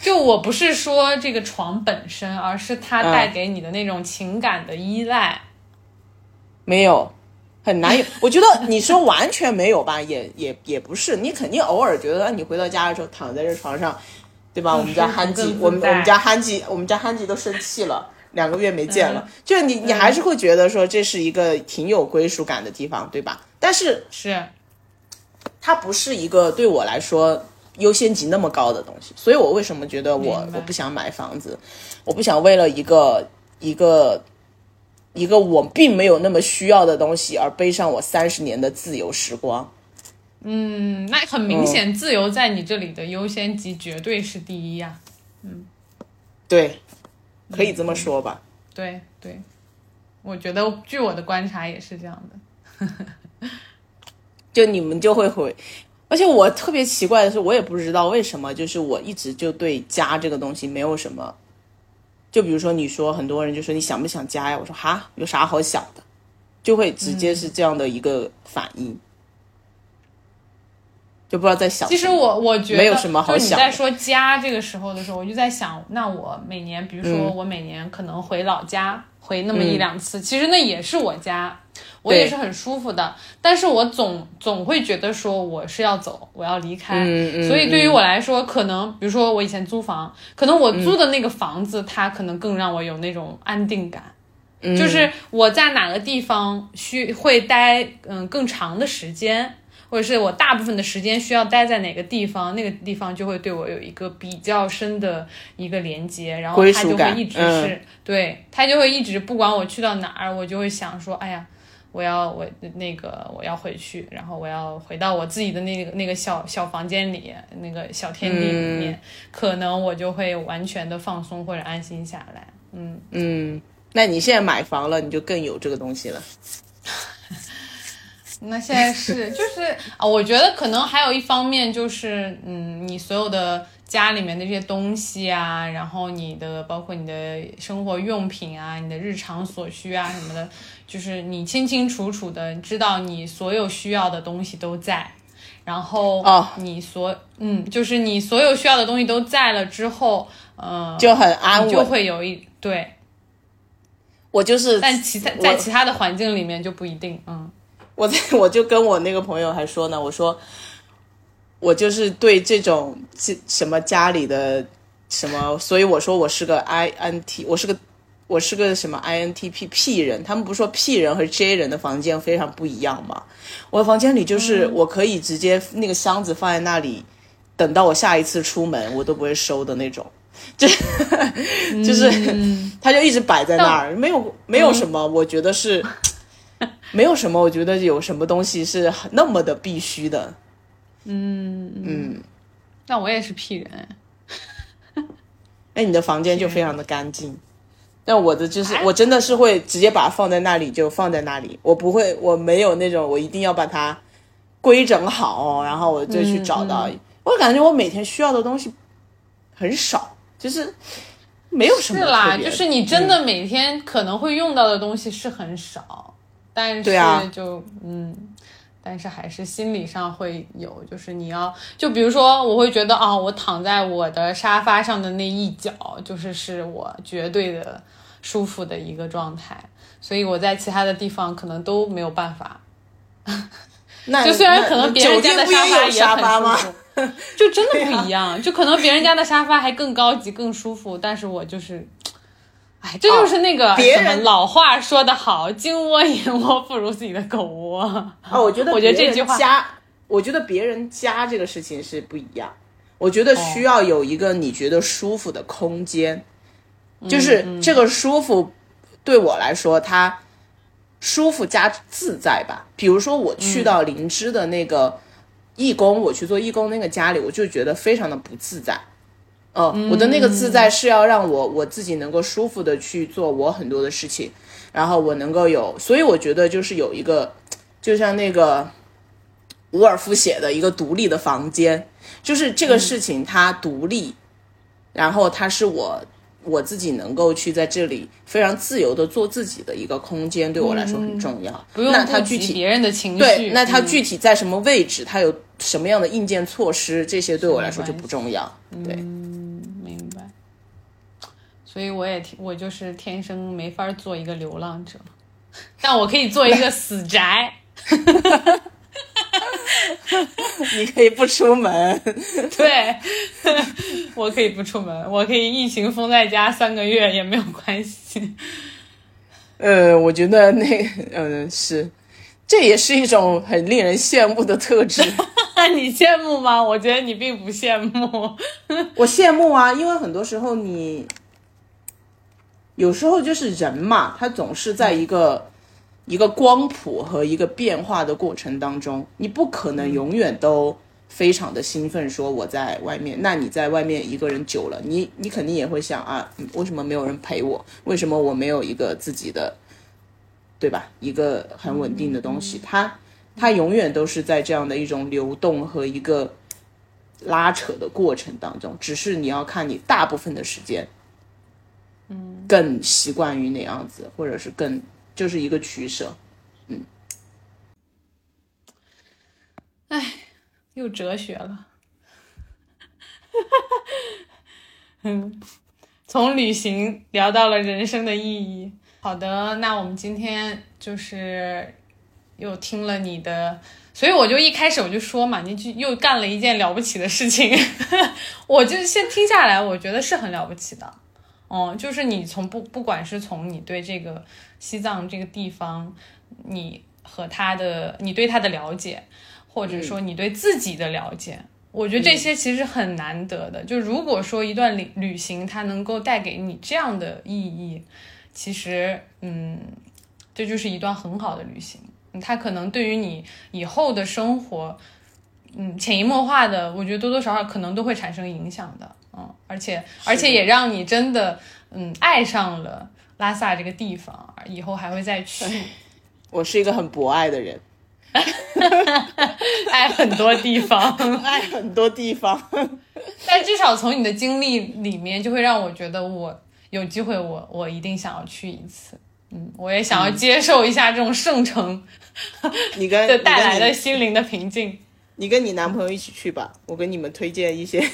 Speaker 1: 就我不是说这个床本身，而是它带给你的那种情感的依赖。
Speaker 2: 没有，很难有。我觉得你说完全没有吧，也也也不是。你肯定偶尔觉得，你回到家的时候躺在这床上。对吧？我们家憨吉，我们我们家憨吉，我们家憨吉都生气了，两个月没见了。就你，你还是会觉得说这是一个挺有归属感的地方，对吧？但是
Speaker 1: 是，
Speaker 2: 它不是一个对我来说优先级那么高的东西。所以我为什么觉得我我不想买房子？我不想为了一个一个一个我并没有那么需要的东西而背上我三十年的自由时光。
Speaker 1: 嗯，那很明显，自由在你这里的优先级绝对是第一呀。嗯，
Speaker 2: 对，可以这么说吧。
Speaker 1: 对对，我觉得据我的观察也是这样的。
Speaker 2: 就你们就会回，而且我特别奇怪的是，我也不知道为什么，就是我一直就对家这个东西没有什么。就比如说，你说很多人就说你想不想家呀？我说哈，有啥好想的？就会直接是这样的一个反应。就不知道在想。
Speaker 1: 其实我我觉得
Speaker 2: 没有什么好
Speaker 1: 就你在说家这个时候的时候，我就在想，那我每年，比如
Speaker 2: 嗯
Speaker 1: 说我每年可能回老家、回那么一两次，其实那也是我家，我也是很舒服的。但是我总总会觉得说我是要走，我要离开。
Speaker 2: 嗯嗯
Speaker 1: 所以对于我来说，可能比如说我以前租房，可能我租的那个房子，它可能更让我有那种安定感。
Speaker 2: 嗯
Speaker 1: 就是我在哪个地方需会待嗯更长的时间，或者是我大部分的时间需要待在哪个地方，那个地方就会对我有一个比较深的一个连接，然后
Speaker 2: 归
Speaker 1: 它就会一直
Speaker 2: 嗯
Speaker 1: 是、对它就会一直不管我去到哪儿，我就会想说，哎呀。我要我那个我要回去，然后我要回到我自己的那个那个小小房间里，那个小天地里面，
Speaker 2: 嗯
Speaker 1: 可能我就会完全的放松或者安心下来。嗯，
Speaker 2: 嗯，那你现在买房了，你就更有这个东西了。
Speaker 1: 那现在是就是啊，我觉得可能还有一方面就是，嗯，你所有的家里面的这些东西啊，然后你的包括你的生活用品啊，你的日常所需啊什么的，就是你清清楚楚的知道你所有需要的东西都在，然后
Speaker 2: 哦
Speaker 1: 你所嗯，就是你所有需要的东西都在了之后，呃，
Speaker 2: 就很安
Speaker 1: 稳就。会有一对，
Speaker 2: 我就是，
Speaker 1: 但其他在其他的环境里面就不一定，嗯。
Speaker 2: 我在我就跟我那个朋友还说呢，我说我就是对这种这什么家里的什么，所以我说我是个 I N T，我是个我是个什么 I N T P P 人，他们不是说 P 人和 J 人的房间非常不一样吗？我的房间里就是我可以直接那个箱子放在那里，等到我下一次出门我都不会收的那种。就是 就是，他就一直摆在那儿，没有没有什么，我觉得是 没有什么，我觉得有什么东西是那么的必须的。嗯嗯。
Speaker 1: 那我也是 P 人，
Speaker 2: 哎，你的房间就非常的干净。但我的就是，我真的是会直接把它放在那里，就放在那里，我不会，我没有那种我一定要把它规整好，然后我就去找到。我感觉我每天需要的东西很少，就是没有什么
Speaker 1: 是啦，就是你真的每天可能会用到的东西是很少，但是就嗯，但是还是心理上会有，就是你要就比如说，我会觉得啊、我躺在我的沙发上的那一角，就是是我绝对的舒服的一个状态，所以我在其他的地方可能都没有办法。
Speaker 2: 那
Speaker 1: 就虽然可能别人
Speaker 2: 酒
Speaker 1: 家的沙发也？很舒服，就真的不 一样。就可能别人家的沙发还更高级、更舒服，但是我就是，哎，这就是那个什
Speaker 2: 别人
Speaker 1: 老话说得好，“金窝银窝不如自己的狗窝”。
Speaker 2: 啊，我觉得
Speaker 1: 我觉得这句话
Speaker 2: 家，我觉得别人家这个事情是不一样。我觉得需要有一个你觉得舒服的空间，就是这个舒服对我来说，它舒服加自在吧。比如说我去到灵芝的那个义工，我去做义工那个家里，我就觉得非常的不自在。嗯，我的那个自在是要让我我自己能够舒服的去做我很多的事情，然后我能够有，所以我觉得就是有一个，就像那个伍尔夫写的一个独立的房间，就是这个事情它独立，然后它是我我自己能够去在这里非常自由的做自己的一个空间，对我来说很重要。
Speaker 1: 不用
Speaker 2: 具体
Speaker 1: 别人的情绪。
Speaker 2: 对，那它
Speaker 1: 嗯
Speaker 2: 具体在什么位置，它有什么样的硬件措施，这些对我来说就不重要。对。
Speaker 1: 所以我也天我就是天生没法做一个流浪者，但我可以做一个死宅。
Speaker 2: 你可以不出门。
Speaker 1: 对，我可以不出门，我可以疫情封在家三个月也没有关系。
Speaker 2: 呃，我觉得那个，嗯、是，这也是一种很令人羡慕的特质。
Speaker 1: 你羡慕吗？我觉得你并不羡慕。
Speaker 2: 我羡慕啊，因为很多时候你，有时候就是人嘛，他总是在一个、一个光谱和一个变化的过程当中，你不可能永远都非常的兴奋，说我在外面。那你在外面一个人久了，你你肯定也会想啊，嗯为什么没有人陪我？为什么我没有一个自己的，对吧？一个很稳定的东西，它它永远都是在这样的一种流动和一个。拉扯的过程当中，只是你要看你大部分的时间，嗯，更习惯于那样子，或者是更就是一个取舍。
Speaker 1: 嗯，哎又哲学了。嗯，从旅行聊到了人生的意义。好的，那我们今天就是又听了你的，所以我就一开始我就说嘛，你就又干了一件了不起的事情，我就先听下来，我觉得是很了不起的。哦，就是你从不不管是从你对这个西藏这个地方，你和他的你对他的了解，或者说你对自己的了解。我觉得这些其实很难得的。就如果说一段旅旅行它能够带给你这样的意义，其实，嗯，这就是一段很好的旅行。它可能对于你以后的生活，嗯，潜移默化的，我觉得多多少少可能都会产生影响的。嗯，而且而且也让你真的，嗯，爱上了拉萨这个地方，以后还会再去。
Speaker 2: 我是一个很博爱的人。
Speaker 1: 爱很多地方，
Speaker 2: 爱很多地方，
Speaker 1: 但至少从你的经历里面，就会让我觉得我有机会，我我一定想要去一次。嗯，我也想要接受一下这种圣城，
Speaker 2: 你跟
Speaker 1: 带来的心灵的平静。
Speaker 2: 你跟你男朋友一起去吧，我给你们推荐一些。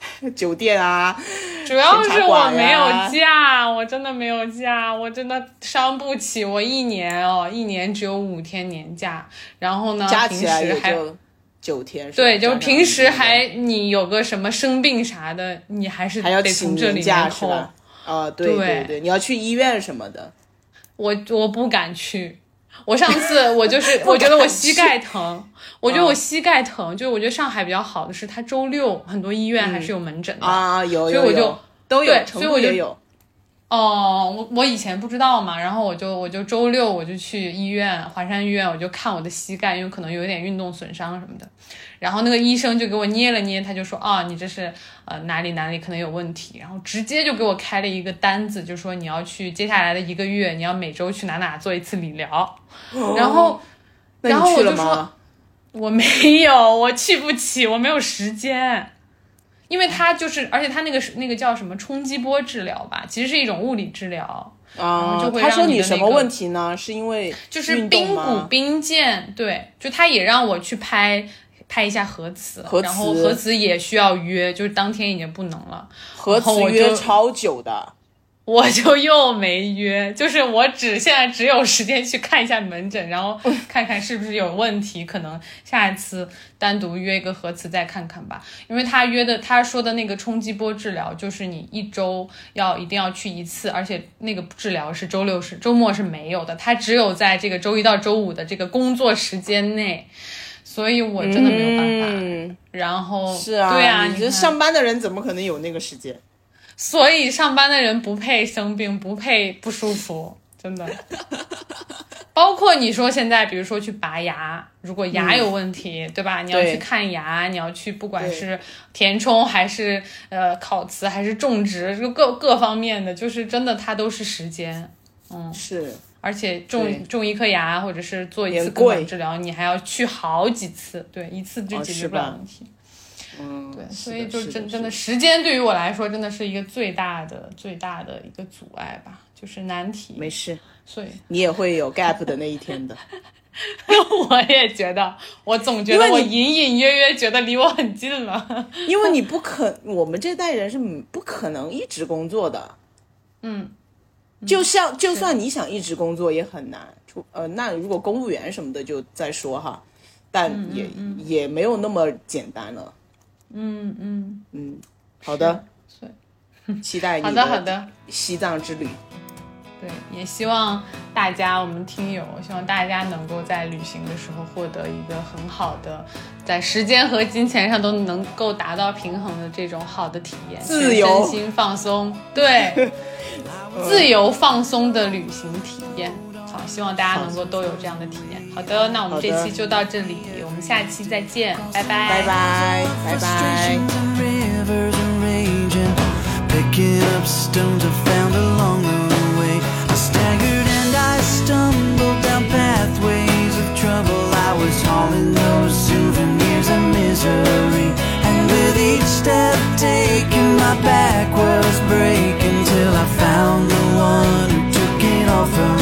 Speaker 2: 酒店啊，
Speaker 1: 主要是我没有假，我真的没有假，我真的伤不起。我一年哦，一年只有五天年假，然后呢，
Speaker 2: 加起来也就九天。
Speaker 1: 对，就平时还你有个什么生病啥的，你还是
Speaker 2: 还要
Speaker 1: 得从这里面扣。
Speaker 2: 啊，对对对，你要去医院什么的，
Speaker 1: 我我不敢去。我上次 我就是我觉得我膝盖疼，我觉得我膝盖疼，就是我觉得上海比较好的是它周六很多医院还是有门诊的
Speaker 2: 啊，有，
Speaker 1: 所以我就
Speaker 2: 都有，
Speaker 1: 所以我就
Speaker 2: 有。
Speaker 1: 哦，我我以前不知道嘛，然后我就我就周六我就去医院华山医院，我就看我的膝盖，因为可能有一点运动损伤什么的。然后那个医生就给我捏了捏，他就说啊，你这是呃哪里哪里可能有问题，然后直接就给我开了一个单子，就说你要去接下来的一个月，你要每周去哪哪做一次理疗。然后，然后我就说我没有，我去不起，我没有时间。因为他就是，而且他那个是那个叫什么冲击波治疗吧，其实是一种物理治疗啊。
Speaker 2: 他说
Speaker 1: 你
Speaker 2: 什么问题呢？是因为
Speaker 1: 就是髌骨髌腱，对，就他也让我去拍拍一下核磁，然后核磁也需要约，就是当天已经不能了。
Speaker 2: 核磁约超久的。
Speaker 1: 我就又没约，就是我只现在只有时间去看一下门诊，然后看看是不是有问题，可能下一次单独约一个核磁再看看吧。因为他约的他说的那个冲击波治疗，就是你一周要一定要去一次，而且那个治疗是周六是周末是没有的，他只有在这个周一到周五的这个工作时间内，所以我真的没有办法。然后
Speaker 2: 是啊，
Speaker 1: 对啊，
Speaker 2: 你这上班的人怎么可能有那个时间？
Speaker 1: 所以上班的人不配生病，不配不舒服，真的。包括你说现在，比如说去拔牙，如果牙有问题，对吧？你要去看牙，你要去，不管是填充还是呃烤瓷还是种植，就各各方面的，就是真的，它都是时间。嗯，
Speaker 2: 是。
Speaker 1: 而且种种一颗牙或者是做一次根管治疗，你还要去好几次，对，一次就解决不了问题。
Speaker 2: 嗯，
Speaker 1: 对，所以就真真的时间对于我来说真的是一个最大的最大的一个阻碍吧，就是难题。
Speaker 2: 没事，
Speaker 1: 所以
Speaker 2: 你也会有 gap 的那一天的。
Speaker 1: 我也觉得，我总觉得我隐隐约约觉得离我很近了。
Speaker 2: 因为你不可，我们这代人是不可能一直工作的。
Speaker 1: 嗯，
Speaker 2: 就像就算你想一直工作也很难。出呃，那如果公务员什么的就再说哈，但也也没有那么简单了。
Speaker 1: 嗯嗯。
Speaker 2: 嗯，好的，期待
Speaker 1: 好的好的。
Speaker 2: 西藏之旅。
Speaker 1: 对，也希望大家，我们听友，希望大家能够在旅行的时候获得一个很好的，在时间和金钱上都能够达到平衡的这种好的体验，
Speaker 2: 自由、
Speaker 1: 心放松，对，自由放松的旅行体验。好，希望大家能够都有这样的体验。好的，那我们这期就到这里，我们下期再见，拜拜，
Speaker 2: 拜拜，拜拜。trouble. I was hauling those souvenirs of misery. And with each step taken my back was
Speaker 3: breaking Till I found the one who took it all from me